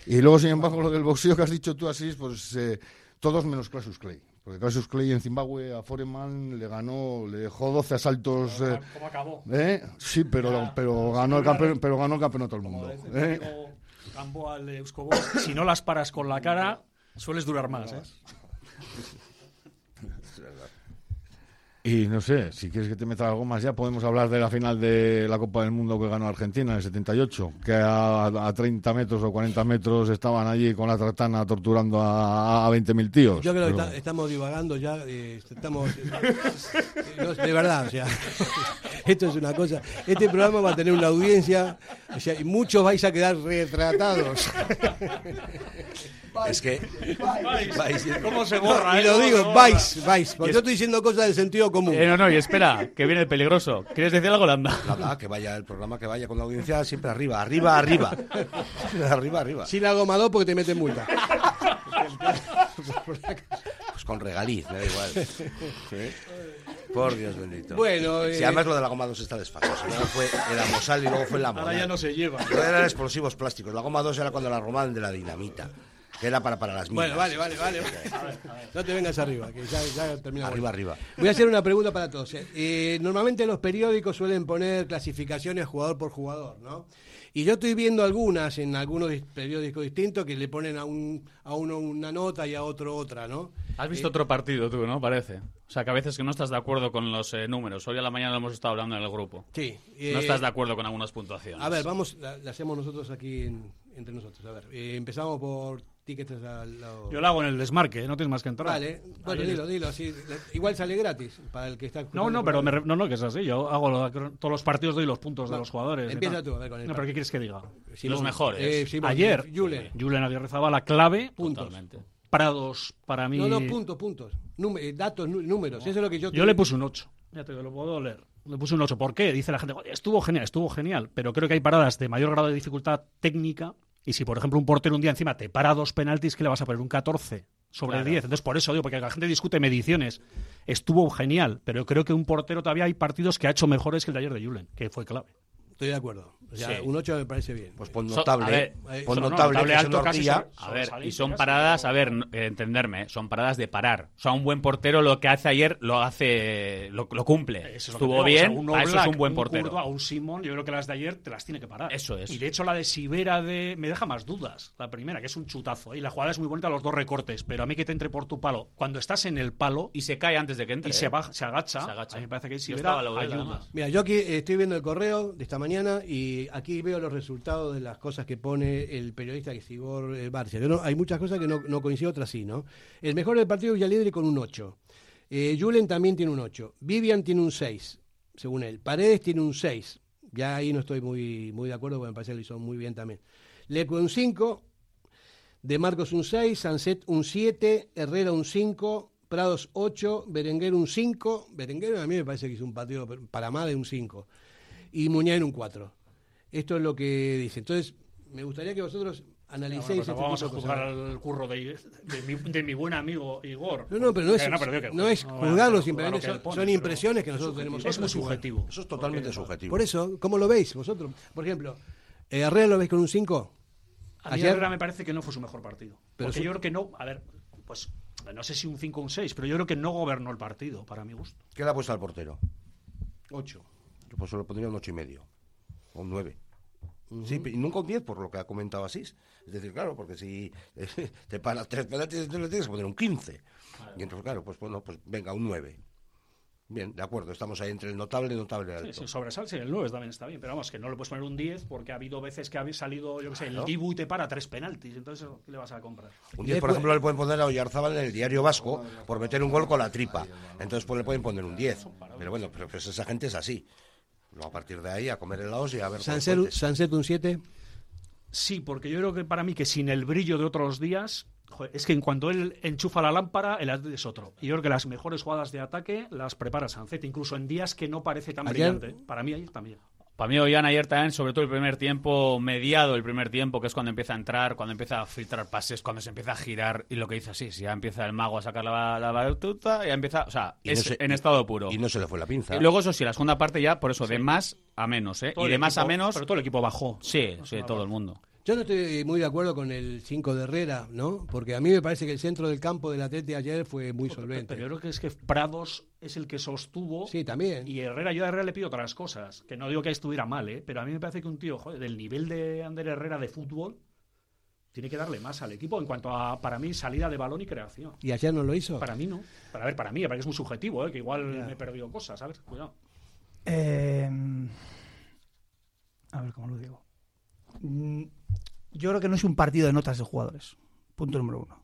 Y luego, sin embargo, lo del boxeo que has dicho tú así, pues eh, todos menos Clasius Clay. Porque Clasius Clay en Zimbabue a Foreman le ganó, le dejó 12 asaltos. eh, ¿Cómo acabó? ¿eh? Sí, pero, pero, ganó el campe- pero ganó el campeonato del mundo. ¿eh? de Euskobos, si no las paras con la cara, sueles durar más. ¿eh? Y no sé, si quieres que te meta algo más ya, podemos hablar de la final de la Copa del Mundo que ganó Argentina en el 78, que a, a 30 metros o 40 metros estaban allí con la tratana torturando a, a 20.000 tíos. Yo creo que está- estamos divagando ya, eh, estamos... no, de verdad, o sea, *laughs* esto es una cosa... Este programa va a tener una audiencia, o sea, y muchos vais a quedar retratados. *laughs* Es que. Vais. ¿Cómo se borra, No, eh? y lo ¿Cómo digo, borra? vais, vais, porque es- yo estoy diciendo cosas del sentido común. Eh, no, no, y espera, que viene el peligroso. ¿Quieres decir algo, Landa? *laughs* Nada, que vaya el programa, que vaya con la audiencia siempre arriba, arriba, arriba. *laughs* arriba, arriba. Sin la goma 2 porque te meten multa. Pues con regaliz, me da igual. Sí. Por Dios bendito. Bueno, Si eh, además lo de la goma 2 está desfasado. Primero fue el amosal y luego fue el amonal. Ahora ya no se lleva. Luego eran explosivos plásticos. La goma 2 era cuando la romaban de la dinamita. Que era para, para las minas. Bueno, vale, vale, vale. *laughs* No te vengas arriba, que ya, ya terminamos. Arriba, arriba. Voy a hacer una pregunta para todos. eh. Eh, normalmente los periódicos suelen poner clasificaciones jugador por jugador, ¿no? Y yo estoy viendo algunas en algunos periódicos distintos que le ponen a, un, a uno una nota y a otro otra, ¿no? Has visto Eh, otro partido tú, ¿no? Parece. O sea, que a veces que no estás de acuerdo con los eh, números. Hoy a la mañana lo hemos estado hablando en el grupo. Sí. no eh, estás de acuerdo con algunas puntuaciones. A ver, vamos, la, la hacemos nosotros aquí en- entre nosotros. A ver, eh, empezamos por tickets lado. Yo lo hago en el desmarque, no tienes más que entrar. Vale, bueno, Ahí dilo, dilo. así, igual sale gratis para el que está No, no, pero me re- no, no, que es así. Yo hago lo- todos los partidos, doy los puntos de los jugadores. empieza tú, a ver, con el No, pero ¿qué quieres que diga? Simón, Los mejores. eh, Simón, Ayer, Julen. Julen Aguirre Zabala, clave. Puntos. Totalmente. Prados, para mí. No, no, puntos, puntos. Núme- eh, datos, nú- números. Eso es lo que yo. Yo le puse un 8. Ya te digo, lo puedo leer. Le puse un 8. ¿Por qué? Dice la gente, "Joder, estuvo genial, estuvo genial. Pero creo que hay paradas de mayor grado de dificultad técnica. Y si, por ejemplo, un portero un día encima te para dos penaltis, ¿qué le vas a poner? Un 14 sobre Claro. 10. Entonces, por eso digo, porque la gente discute mediciones. Estuvo genial, pero yo creo que un portero todavía hay partidos que ha hecho mejores que el de ayer de Julen, que fue clave. Estoy de acuerdo. O sea, Sí. un 8 me parece bien. Pues pon So- notable. a ver, eh, pon no, no, notable, alto casi A ver, y son paradas, a ver, eh, entenderme, ¿eh? son paradas de parar. O sea, un buen portero lo que hace ayer lo hace, lo, lo cumple. Eso es lo que Estuvo digo, o sea, bien, un para eso es un buen portero. Courtois, un Simón, yo creo que las de ayer te las tiene que parar. Eso es. Y de hecho la de Sibera de me deja más dudas. La primera, que es un chutazo. Y la jugada es muy bonita, los dos recortes. Pero a mí que te entre por tu palo. Cuando estás en el palo Y se cae antes de que entre. y se, ¿eh? baja, se agacha, Se agacha. a mí me parece que Sibera a ayuda. Mira, yo aquí eh, estoy viendo el correo de esta mañana y aquí veo los resultados de las cosas que pone el periodista que es Igor eh, Barcia. No- hay muchas cosas que no, no coincido, otras sí, ¿no? El mejor del partido Villalidre con un 8. Eh, Julen también tiene un 8. Vivian tiene un 6, según él. Paredes tiene un 6. Ya ahí no estoy muy, de acuerdo porque me parece que lo hizo muy bien también. Leco un 5. De Marcos un 6. Sanset un 7. Herrera un 5. Prados 8. Berenguer un 5. Berenguer a mí me parece que hizo un partido para más de un 5. Y Muñain un 4. Esto es lo que dice. Entonces, me gustaría que vosotros analicéis Bueno, pues este vamos a juzgar al curro de, de mi, de mi buen amigo Igor. No, no, pero no es, Eh, que- no es no, juzgarlo, bueno, simplemente lo son, son impresiones que nosotros tenemos. Es muy subjetivo. Eso es totalmente subjetivo. Por eso, ¿cómo lo veis vosotros? Por ejemplo, eh, ¿Herrera lo veis con un 5? A mí Ayer- Herrera me parece que no fue su mejor partido. Pero Porque su- yo creo que no, a ver, pues no sé si un 5 o un 6, pero yo creo que no gobernó el partido, para mi gusto. ¿Qué le ha puesto al portero? 8. Yo pues le pondría un ocho y medio. O un 9. Sí, y nunca un 10 por lo que ha comentado Asís. Es decir, claro, porque si *laughs* te paras tres penaltis, entonces le tienes que poner un 15. Y entonces, claro, pues bueno, pues venga, un 9. Bien, de acuerdo, estamos ahí entre el notable y notable Sí, alto. sí, sobresalse el 9 también está bien, pero vamos, que no le puedes poner un 10 porque ha habido veces que ha salido, yo qué sé, el Claro. Dibu y te para tres penaltis, entonces ¿qué le vas a comprar? Un 10, por ejemplo, le pueden poner a Oyarzábal en el diario vasco por meter un gol con la tripa. Entonces, pues le pueden poner un 10. Pero bueno, pero pues esa gente es así. Luego, a partir de ahí, a comer helados y a ver... Un 7. Sí, porque yo creo que para mí que sin el brillo de otros días, es que en cuanto él enchufa la lámpara, el es otro. Y yo creo que las mejores jugadas de ataque las prepara Sancet, incluso en días que no parece tan Ayer- brillante. Para mí ayer también. Para mí, Ollán ayer también, sobre todo el primer tiempo, mediado el primer tiempo, que es cuando empieza a entrar, cuando empieza a filtrar pases, cuando se empieza a girar, y lo que dice así, si ya empieza el mago a sacar la, la batuta, ya empieza, o sea, Y no es se- en estado puro. Y no se le fue la pinza. Y luego, eso sí, la segunda parte ya, por eso, de más a menos, ¿eh? Todo y de más a menos... Pero todo el equipo bajó. Sí, sí, todo el mundo. Yo no estoy muy de acuerdo con el 5 de Herrera, ¿no? Porque a mí me parece que el centro del campo del Atleti ayer fue muy solvente. Pero yo creo que es que Prados es el que sostuvo. Sí, también. Y Herrera, yo a Herrera le pido otras cosas. Que no digo que estuviera mal, ¿eh? Pero a mí me parece que un tío, joder, del nivel de Ander Herrera de fútbol, tiene que darle más al equipo en cuanto a, para mí, salida de balón y creación. ¿Y ayer no lo hizo? Para mí no. Para ver, para mí, para que es muy subjetivo, ¿eh? que igual me he perdido cosas, ¿sabes? Cuidado. Eh, a ver cómo lo digo. Mm, Yo creo que no es un partido de notas de jugadores. Punto número uno.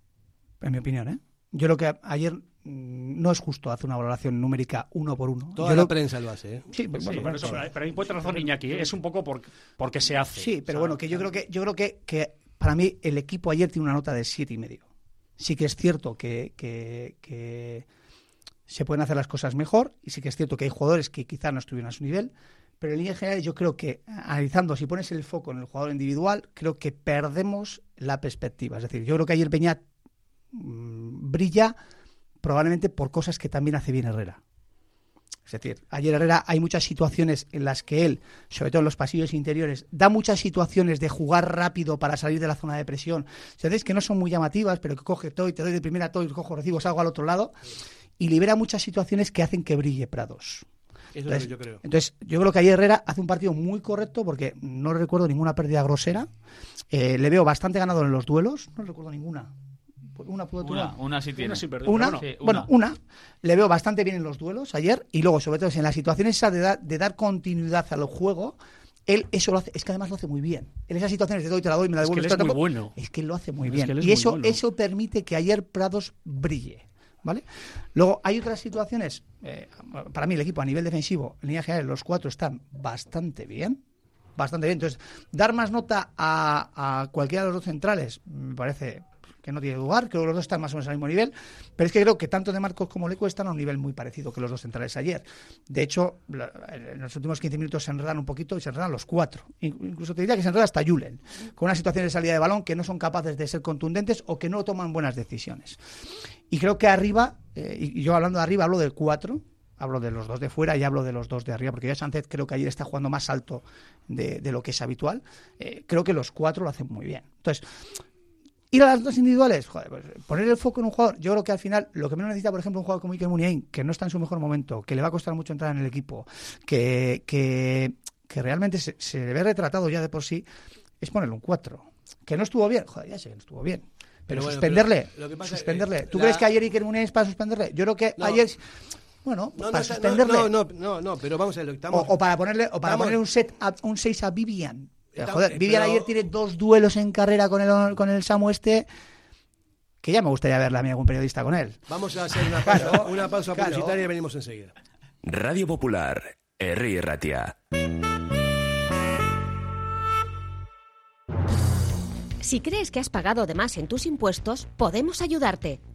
En mi opinión, ¿eh? Yo creo que ayer mm, no es justo hacer una valoración numérica uno por uno. Toda Yo la lo- prensa lo hace, ¿eh? Sí, Sí, bueno, bueno, eso, pero ahí puede razón Iñaki, ¿eh? es un poco por, porque se hace. Sí, pero bueno, que yo creo que yo creo que, que para mí el equipo ayer tiene una nota de siete y medio. Sí que es cierto que, que- que se pueden hacer las cosas mejor y sí que es cierto que hay jugadores que quizá no estuvieron a su nivel, pero en línea general yo creo que analizando, si pones el foco en el jugador individual, creo que perdemos la perspectiva. Es decir, yo creo que ayer Peñat mm, brilla probablemente por cosas que también hace bien Herrera. Es decir, ayer Herrera hay muchas situaciones en las que él, sobre todo en los pasillos interiores, da muchas situaciones de jugar rápido para salir de la zona de presión. Sabéis que no son muy llamativas, pero que coge todo y te doy de primera todo y cojo, recibo, salgo al otro lado. Y libera muchas situaciones que hacen que brille Prados. Eso es lo que yo creo. Entonces, yo creo que ayer Herrera hace un partido muy correcto porque no recuerdo ninguna pérdida grosera. Eh, le veo bastante ganado en los duelos. No recuerdo ninguna. Una pudo Una, una sí tiene. una, Sí, bueno, una. Le veo bastante bien en los duelos ayer y luego, sobre todo, en las situaciones esas de, da- de dar continuidad al juego, él eso lo hace, es que además lo hace muy bien. En esas situaciones te doy, te la doy, me la Es que él es muy bueno. Es que él lo hace muy Es bien. que y muy eso, bueno. eso permite que ayer Prados brille. ¿Vale? Luego hay otras situaciones, eh, para mí el equipo a nivel defensivo, en línea general, los cuatro están bastante bien, bastante bien. Entonces, dar más nota a, a cualquiera de los dos centrales me parece que no tiene lugar, creo que los dos están más o menos al mismo nivel, pero es que creo que tanto de Marcos como Leco están a un nivel muy parecido que los dos centrales ayer. De hecho, en los últimos 15 minutos se enredan un poquito y se enredan los cuatro. In- Incluso te diría que se enreda hasta Julen, con unas situaciones de salida de balón que no son capaces de ser contundentes o que no toman buenas decisiones. Y creo que arriba, eh, y yo hablando de arriba hablo del 4, hablo de los dos de fuera y hablo de los dos de arriba, porque ya Sánchez creo que ayer está jugando más alto de, de lo que es habitual. Eh, creo que los cuatro lo hacen muy bien. Entonces, ir a las dos individuales, joder, pues, poner el foco en un jugador, yo creo que al final lo que menos necesita, por ejemplo, un jugador como Iker Muniain, que no está en su mejor momento, que le va a costar mucho entrar en el equipo, que, que, que realmente se, se le ve retratado ya de por sí, es ponerle un 4. Que no estuvo bien, joder, ya sé que no estuvo bien. Pero, Pero bueno, suspenderle, pero lo que pasa es, suspenderle. eh, ¿Tú la- crees que ayer Iker Muniain es para suspenderle? Yo creo que No. ayer, bueno, No, no, para no, suspenderle. no, no, no, no, pero vamos a ver, lo que estamos... o, o para ponerle, o para estamos- ponerle un set a- un 6 a Vivian. Eh, Joder, Vivian pero- ayer tiene dos duelos en carrera con el, con el Samu este. Que ya me gustaría verle a mí algún periodista con él. Vamos a hacer una *laughs* pausa, Claro, una pausa claro. publicitaria y venimos enseguida. Radio Popular, Herri Ratia. Si crees que has pagado de más en tus impuestos, podemos ayudarte.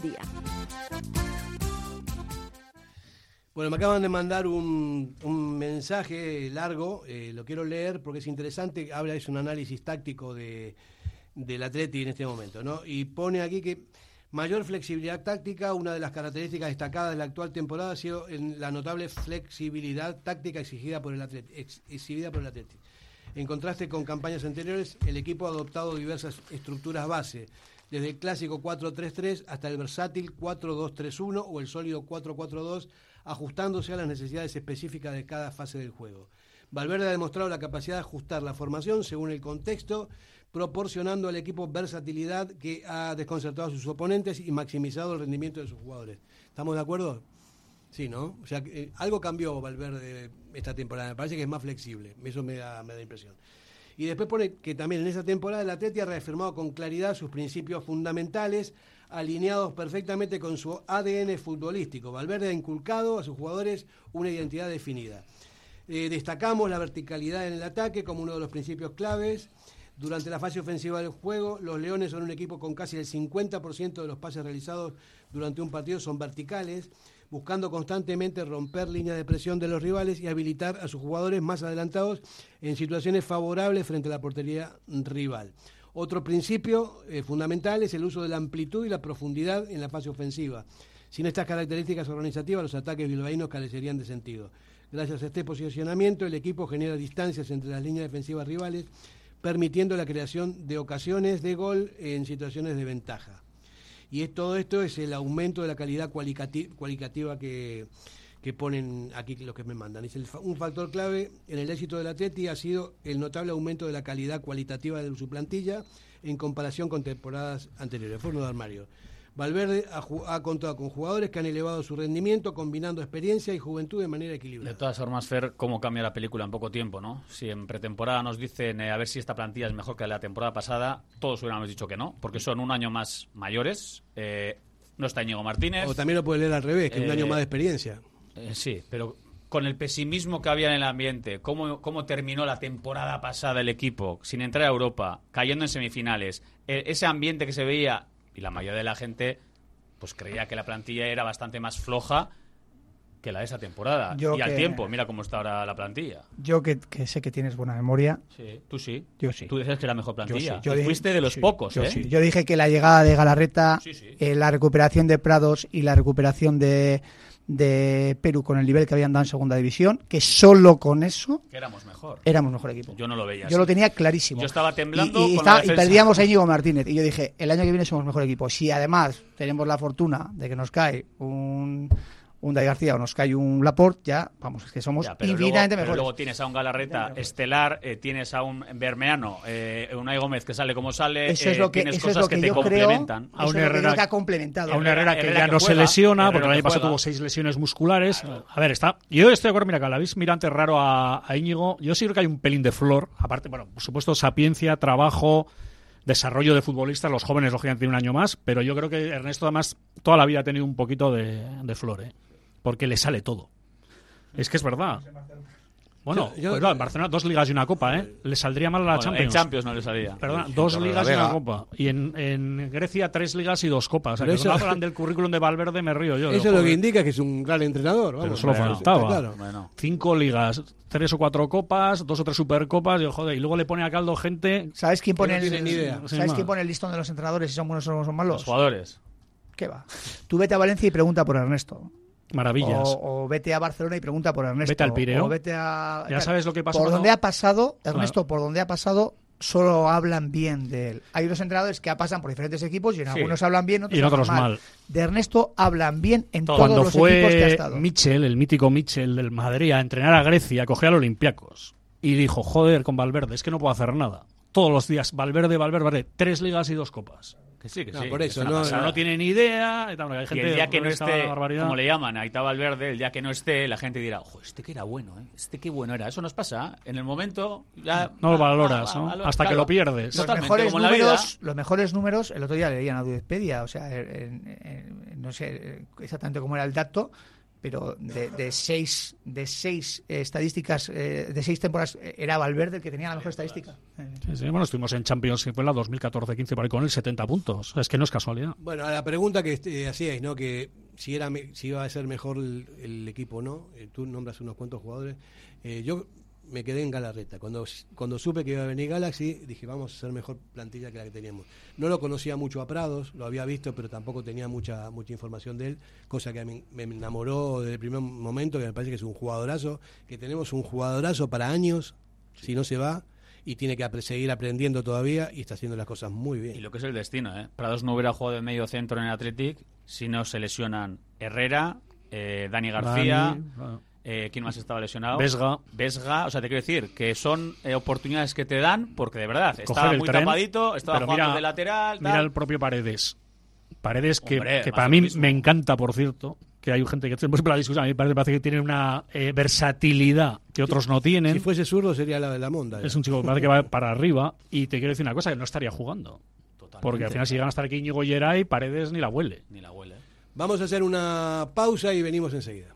día. Bueno, me acaban de mandar un, mensaje largo, eh, lo quiero leer porque es interesante, habla, es un análisis táctico de, del Atleti en este momento, ¿no? Y pone aquí que mayor flexibilidad táctica, una de las características destacadas de la actual temporada ha sido la notable flexibilidad táctica exigida por el Atleti, ex- exhibida por el Atleti. En contraste con campañas anteriores, el equipo ha adoptado diversas estructuras base, desde el clásico 4-3-3 hasta el versátil 4-2-3-1 o el sólido 4-4-2, ajustándose a las necesidades específicas de cada fase del juego. Valverde ha demostrado la capacidad de ajustar la formación según el contexto, proporcionando al equipo versatilidad que ha desconcertado a sus oponentes y maximizado el rendimiento de sus jugadores. ¿Estamos de acuerdo? Sí, ¿no? O sea, eh, algo cambió Valverde esta temporada. Me parece que es más flexible. Eso me da, me da impresión. Y después pone que también en esa temporada el Atleti ha reafirmado con claridad sus principios fundamentales, alineados perfectamente con su ADN futbolístico. Valverde ha inculcado a sus jugadores una identidad definida. Eh, destacamos la verticalidad en el ataque como uno de los principios claves. Durante la fase ofensiva del juego, los Leones son un equipo con casi el 50% de los pases realizados durante un partido son verticales, buscando constantemente romper líneas de presión de los rivales y habilitar a sus jugadores más adelantados en situaciones favorables frente a la portería rival. Otro principio eh, fundamental es el uso de la amplitud y la profundidad en la fase ofensiva. Sin estas características organizativas, los ataques bilbaínos carecerían de sentido. Gracias a este posicionamiento, el equipo genera distancias entre las líneas defensivas rivales, permitiendo la creación de ocasiones de gol en situaciones de ventaja. Y es, todo esto es el aumento de la calidad cualitativa que, que ponen aquí los que me mandan. Dice, el un factor clave en el éxito del Atleti ha sido el notable aumento de la calidad cualitativa de su plantilla en comparación con temporadas anteriores. Forno de armario. Valverde ha, contado con jugadores que han elevado su rendimiento combinando experiencia y juventud de manera equilibrada. De todas formas, Fer, cómo cambia la película en poco tiempo, ¿no? Si en pretemporada nos dicen eh, a ver si esta plantilla es mejor que la temporada pasada, todos hubiéramos dicho que no, porque son un año más mayores. eh, no está Íñigo Martínez. O también lo puede leer al revés, que es un Eh, año más de experiencia. Eh, sí, pero con el pesimismo que había en el ambiente, cómo, cómo terminó la temporada pasada el equipo, sin entrar a Europa, cayendo en semifinales, eh, ese ambiente que se veía, y la mayoría de la gente, pues creía que la plantilla era bastante más floja que la de esa temporada. Yo y al tiempo, mira cómo está ahora la plantilla. Yo que, que sé que tienes buena memoria. Sí, tú sí. Yo sí. Tú decías que era la mejor Yo plantilla. sí. Yo dije- fuiste de los sí, pocos, yo ¿eh? sí. Yo dije que la llegada de Galarreta, eh, la recuperación de Prados y la recuperación de, de Perú con el nivel que habían dado en segunda división, que solo con eso éramos mejor. éramos mejor equipo. Yo no lo veía Yo así. lo tenía clarísimo. Yo estaba temblando Y, y con estaba- la y defensa. perdíamos a Íñigo Martínez. Y yo dije, el año que viene somos mejor equipo. Si además tenemos la fortuna de que nos cae un, un Dai García o nos cae un Laporte, ya, vamos, es que somos Ya, pero luego, infinitamente pero mejores. luego tienes a un Galarreta estelar, eh, tienes a un Bermeano, eh, Unai Gómez que sale como sale, Eso es eh, lo que, tienes eso es cosas lo que, te yo creo. complementan. eso es lo que ha complementado. A un Herrera, que Herrera ya que no se lesiona, Herrera porque el año pasado tuvo seis lesiones musculares. A ver, está. Yo estoy de acuerdo, mira, que la habéis mirado antes raro a, a Íñigo. Yo sí creo que hay un pelín de flor. Aparte, bueno, por supuesto, sapiencia, trabajo, desarrollo de futbolistas. Los jóvenes, lógicamente, tienen un año más. Pero yo creo que Ernesto, además, toda la vida ha tenido un poquito de, de flor, ¿eh? Porque le sale todo. Es que es verdad. Bueno, Yo- yo- pues claro, en Barcelona dos ligas y una copa, ¿eh? Le saldría mal a la Bueno, Champions. en Champions no le salía. Perdona, dos ligas y una copa. Y en, en Grecia tres ligas y dos copas. O sea, Pero que eso- hablan del currículum de Valverde me río yo. Eso Digo, es lo que indica que es un gran entrenador. Pero solo faltaba. claro. Cinco ligas, tres o cuatro copas, dos o tres supercopas. Y, joder, y luego le pone a caldo gente. ¿Sabes quién pone, que no el, tiene ni idea. ¿sabes quién pone el listón de los entrenadores si son buenos o son malos? Los jugadores. ¿Qué va? Tú vete a Valencia y pregunta por Ernesto. Maravillas. O, o vete a Barcelona y pregunta por Ernesto. Vete al Pireo. O vete a... Ya sabes lo que pasó Por cuando- donde ha pasado, Claro. Ernesto, por donde ha pasado, solo hablan bien de él. Hay unos entrenadores que pasan por diferentes equipos y en Sí. algunos hablan bien, otros Y en otros hablan mal. De Ernesto hablan bien en todos Cuando los equipos que ha fue estado. Michel, el mítico Michel del Madrid, a entrenar a Grecia, cogió al Olympiacos y dijo, joder, con Valverde, es que no puedo hacer nada. Todos los días, Valverde, Valverde, Valverde, tres ligas y dos copas. Que sí, que No, sí. por que eso, no, no tiene ni idea. y hay Y gente el día que no esté, como le llaman, ahí estaba el verde, el día que no esté, la gente dirá, ojo, este que era bueno, ¿eh? Este qué bueno era. Eso nos pasa. En el momento, ya. No lo va- valoras, va- ¿no? Hasta que claro. lo pierdes. Los mejores, como en la vida. números, los mejores números, el otro día leía en Wikipedia, o sea, en- en- en- no sé exactamente cómo era el dato, pero de, de seis, de seis eh, estadísticas, eh, de seis temporadas, eh, era Valverde el que tenía la mejor estadística. Eh, Sí, sí, bueno, estuvimos en Champions, que fue en la 2014-15 por ahí con él, 70 puntos. Es que no es casualidad. Bueno, a la pregunta que este, hacíais, ¿no? Que si era si iba a ser mejor el, el equipo o no, eh, tú nombras unos cuantos jugadores. Eh, yo me quedé en Galarreta. Cuando, cuando supe que iba a venir Galaxy, dije, vamos a hacer mejor plantilla que la que teníamos. No lo conocía mucho a Prados, lo había visto, pero tampoco tenía mucha mucha información de él, cosa que me, me enamoró desde el primer momento, que me parece que es un jugadorazo, que tenemos un jugadorazo para años, si no se va, y tiene que seguir aprendiendo todavía y está haciendo las cosas muy bien. Y lo que es el destino, ¿eh? Prados no hubiera jugado de medio centro en el Athletic si no se lesionan Herrera, eh, Dani García. Dani. Eh, ¿Quién más estaba lesionado? Vesga. Vesga. O sea, te quiero decir que son eh, oportunidades que te dan porque de verdad estaba muy tren, tapadito, estaba jugando mira- de lateral. Mira el propio Paredes. Paredes que, Hombre, que más para mí mismo. me encanta, por cierto, que hay gente que siempre la discusión, a mí me parece, que tiene una eh, versatilidad que otros no tienen. Si fuese zurdo sería la de la monda. Es un chico que parece que va *laughs* para arriba y te quiero decir una cosa, que no estaría jugando. Porque al final si llegan a estar aquí Íñigo Geray, Paredes ni la huele. Ni la huele. Vamos a hacer una pausa y venimos enseguida.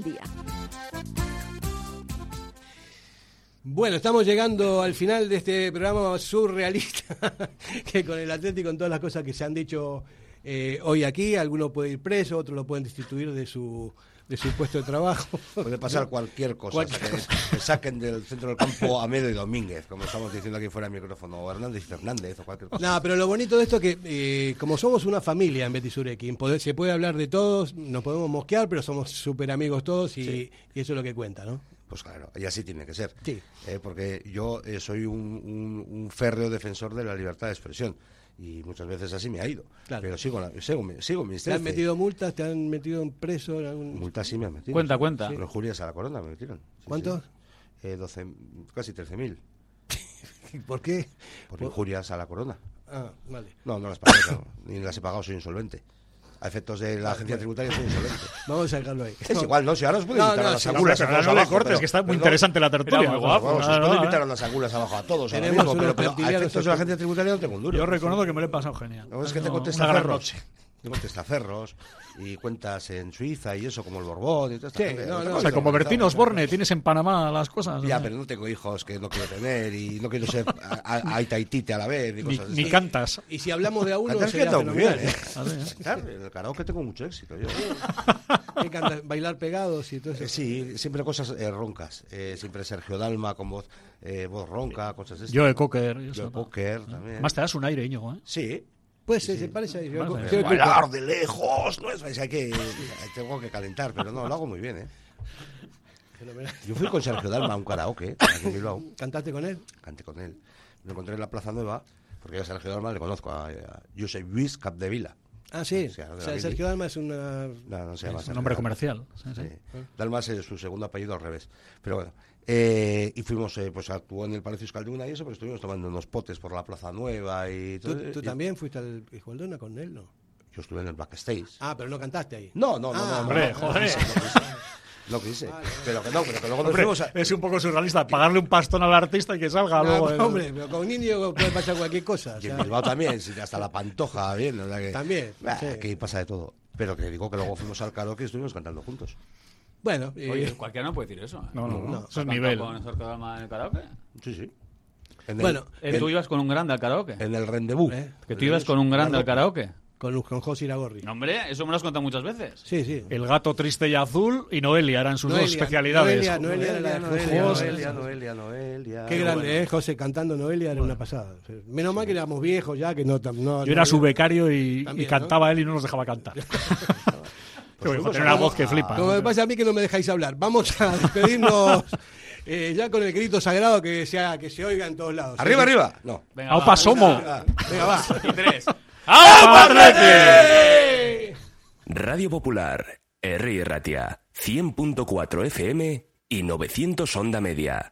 día. Bueno, estamos llegando al final de este programa surrealista, *laughs* que con el Atlético, con todas las cosas que se han dicho eh, hoy aquí, alguno puede ir preso, otros lo pueden destituir de su, de su puesto de trabajo. Puede pasar *laughs* cualquier cosa. Cualquier que, que saquen del centro del campo a Medo y Domínguez, como estamos diciendo aquí fuera del micrófono, o Hernández y Fernández, o cualquier cosa. No, pero lo bonito de esto es que, eh, como somos una familia en Betis Urequín, poder- se puede hablar de todos, nos podemos mosquear, pero somos súper amigos todos y, Sí. y eso es lo que cuenta, ¿no? Pues claro, y así tiene que ser. Sí. Eh, porque yo eh, soy un, un- un férreo defensor de la libertad de expresión. Y muchas veces así me ha ido. Claro. Pero sigo, la- sigo, mi- sigo mis ¿Te han 13. metido multas? ¿Te han metido en preso? en algún- Multas sí me han metido. Cuenta, cuenta. Sí. Con injurias a la corona me metieron. Sí, ¿Cuántos? sí. Eh, 12, casi 13.000. *laughs* ¿Por qué? Por Por- injurias a la corona. Ah, vale. No, no las pagué, claro. ni las he pagado, soy insolvente. A efectos de la agencia tributaria soy insolvente. *laughs* Vamos a dejarlo ahí. Es igual, no, si ahora os puedo No, invitar no, a las sí, angulas pero a todos no abajo, cortes, pero- que está muy interesante la tertulia. Muy guapo, Vamos, os puedo invitar a las angulas abajo a todos ahora mismo, pero, pero a efectos de la agencia tributaria no tengo un duro. Yo reconozco que me lo he pasado genial. No, es que No, tengo una gran testaferros. noche. Tengo testaferros y cuentas en Suiza y eso, como el Borbón y. Sí, no, no, O sea, como Bertino Osborne, tienes en Panamá las cosas. Ya, ¿no? pero no tengo hijos que no quiero tener y no quiero ser a- a- aita y tite a la vez. Ni, Ni, cosas ni así. cantas. Y si hablamos de a uno, que sería ando muy bien. ¿eh? *laughs* Así, ¿eh? Claro, en el karaoke tengo mucho éxito. Yo. *laughs* ¿Qué canta? Bailar pegados y todo eso. Eh, Sí, siempre cosas eh, roncas. Eh, siempre Sergio Dalma con voz, eh, voz ronca, cosas de Joe Cocker. y eso, Joe ¿no? Cocker también. Más te das un aire, Íñigo, ¿eh? Sí. Pues se parece yo- vale. yo- Bailar de lejos, no es, hay que *laughs* tengo que calentar, pero no, lo hago muy bien, ¿eh? Fenomenal. Yo fui con Sergio Dalma a un karaoke aquí en Bilbao, ¿Cantaste con él? canté con él. Me encontré en la Plaza Nueva, porque yo a Sergio Dalma le conozco, a, a Josep Luis Capdevila. Ah, sí. Sí, o sea, Sergio. Dalma es una... No, no se llama Es un nombre comercial. Sí, sí. Sí. Dalma es su segundo apellido al revés. Pero bueno. Eh, y fuimos, eh, pues actuó en el Palacio Escalduna y eso, pero estuvimos tomando unos potes por la Plaza Nueva y ¿Tú, todo. tú y- también fuiste al Escualdona con él, no? Yo estuve en el backstage. Ah, pero no cantaste ahí. No, no, no, Ah, no. hombre, no, joder. no, no, no, No quise. Pero que no, pero que luego nos Hombre, fuimos a... es un poco surrealista pagarle un pastón al artista y que salga No, luego. pero, el- hombre, pero con un niño puede pasar cualquier cosa. o Y en. Bilbao también, sí, hasta la pantoja, bien. o sea que- También, Bah, sí. Aquí pasa de todo. Pero que digo que luego fuimos al karaoke y estuvimos cantando juntos. Bueno, eh, Oye, cualquiera no puede decir eso. ¿eh? No, no, no. No. Eso es ¿Has nivel. con Jorge Dalma en el karaoke? Sí, sí. En el, Bueno, Eh, ¿Tú ibas con un grande al karaoke? en el rendezvous. ¿Eh? ¿Que tú ibas con un grande al karaoke? con, con José Iragorri. No, hombre, eso me lo has contado muchas veces. Sí, sí. El gato triste y azul y Noelia eran sus dos Noelia, especialidades. Noelia, Noelia de Noelia, José. Noelia, Noelia, Noelia. Qué grande, ¿eh? José cantando Noelia era una pasada. Menos mal que éramos viejos ya, que no... no Yo era no- su becario y, También, y cantaba él y no nos dejaba cantar. *laughs* A- una voz que flipa. Como me pasa a mí que no me dejáis hablar. Vamos a *laughs* despedirnos eh, ya con el grito sagrado que se, haga- que se oiga en todos lados. Arriba, arriba. No. Venga, Aupa va. Somo. Venga, va. Y tres. *laughs* Radio Popular, R. Ratia, 100.4 FM y 900 Onda Media.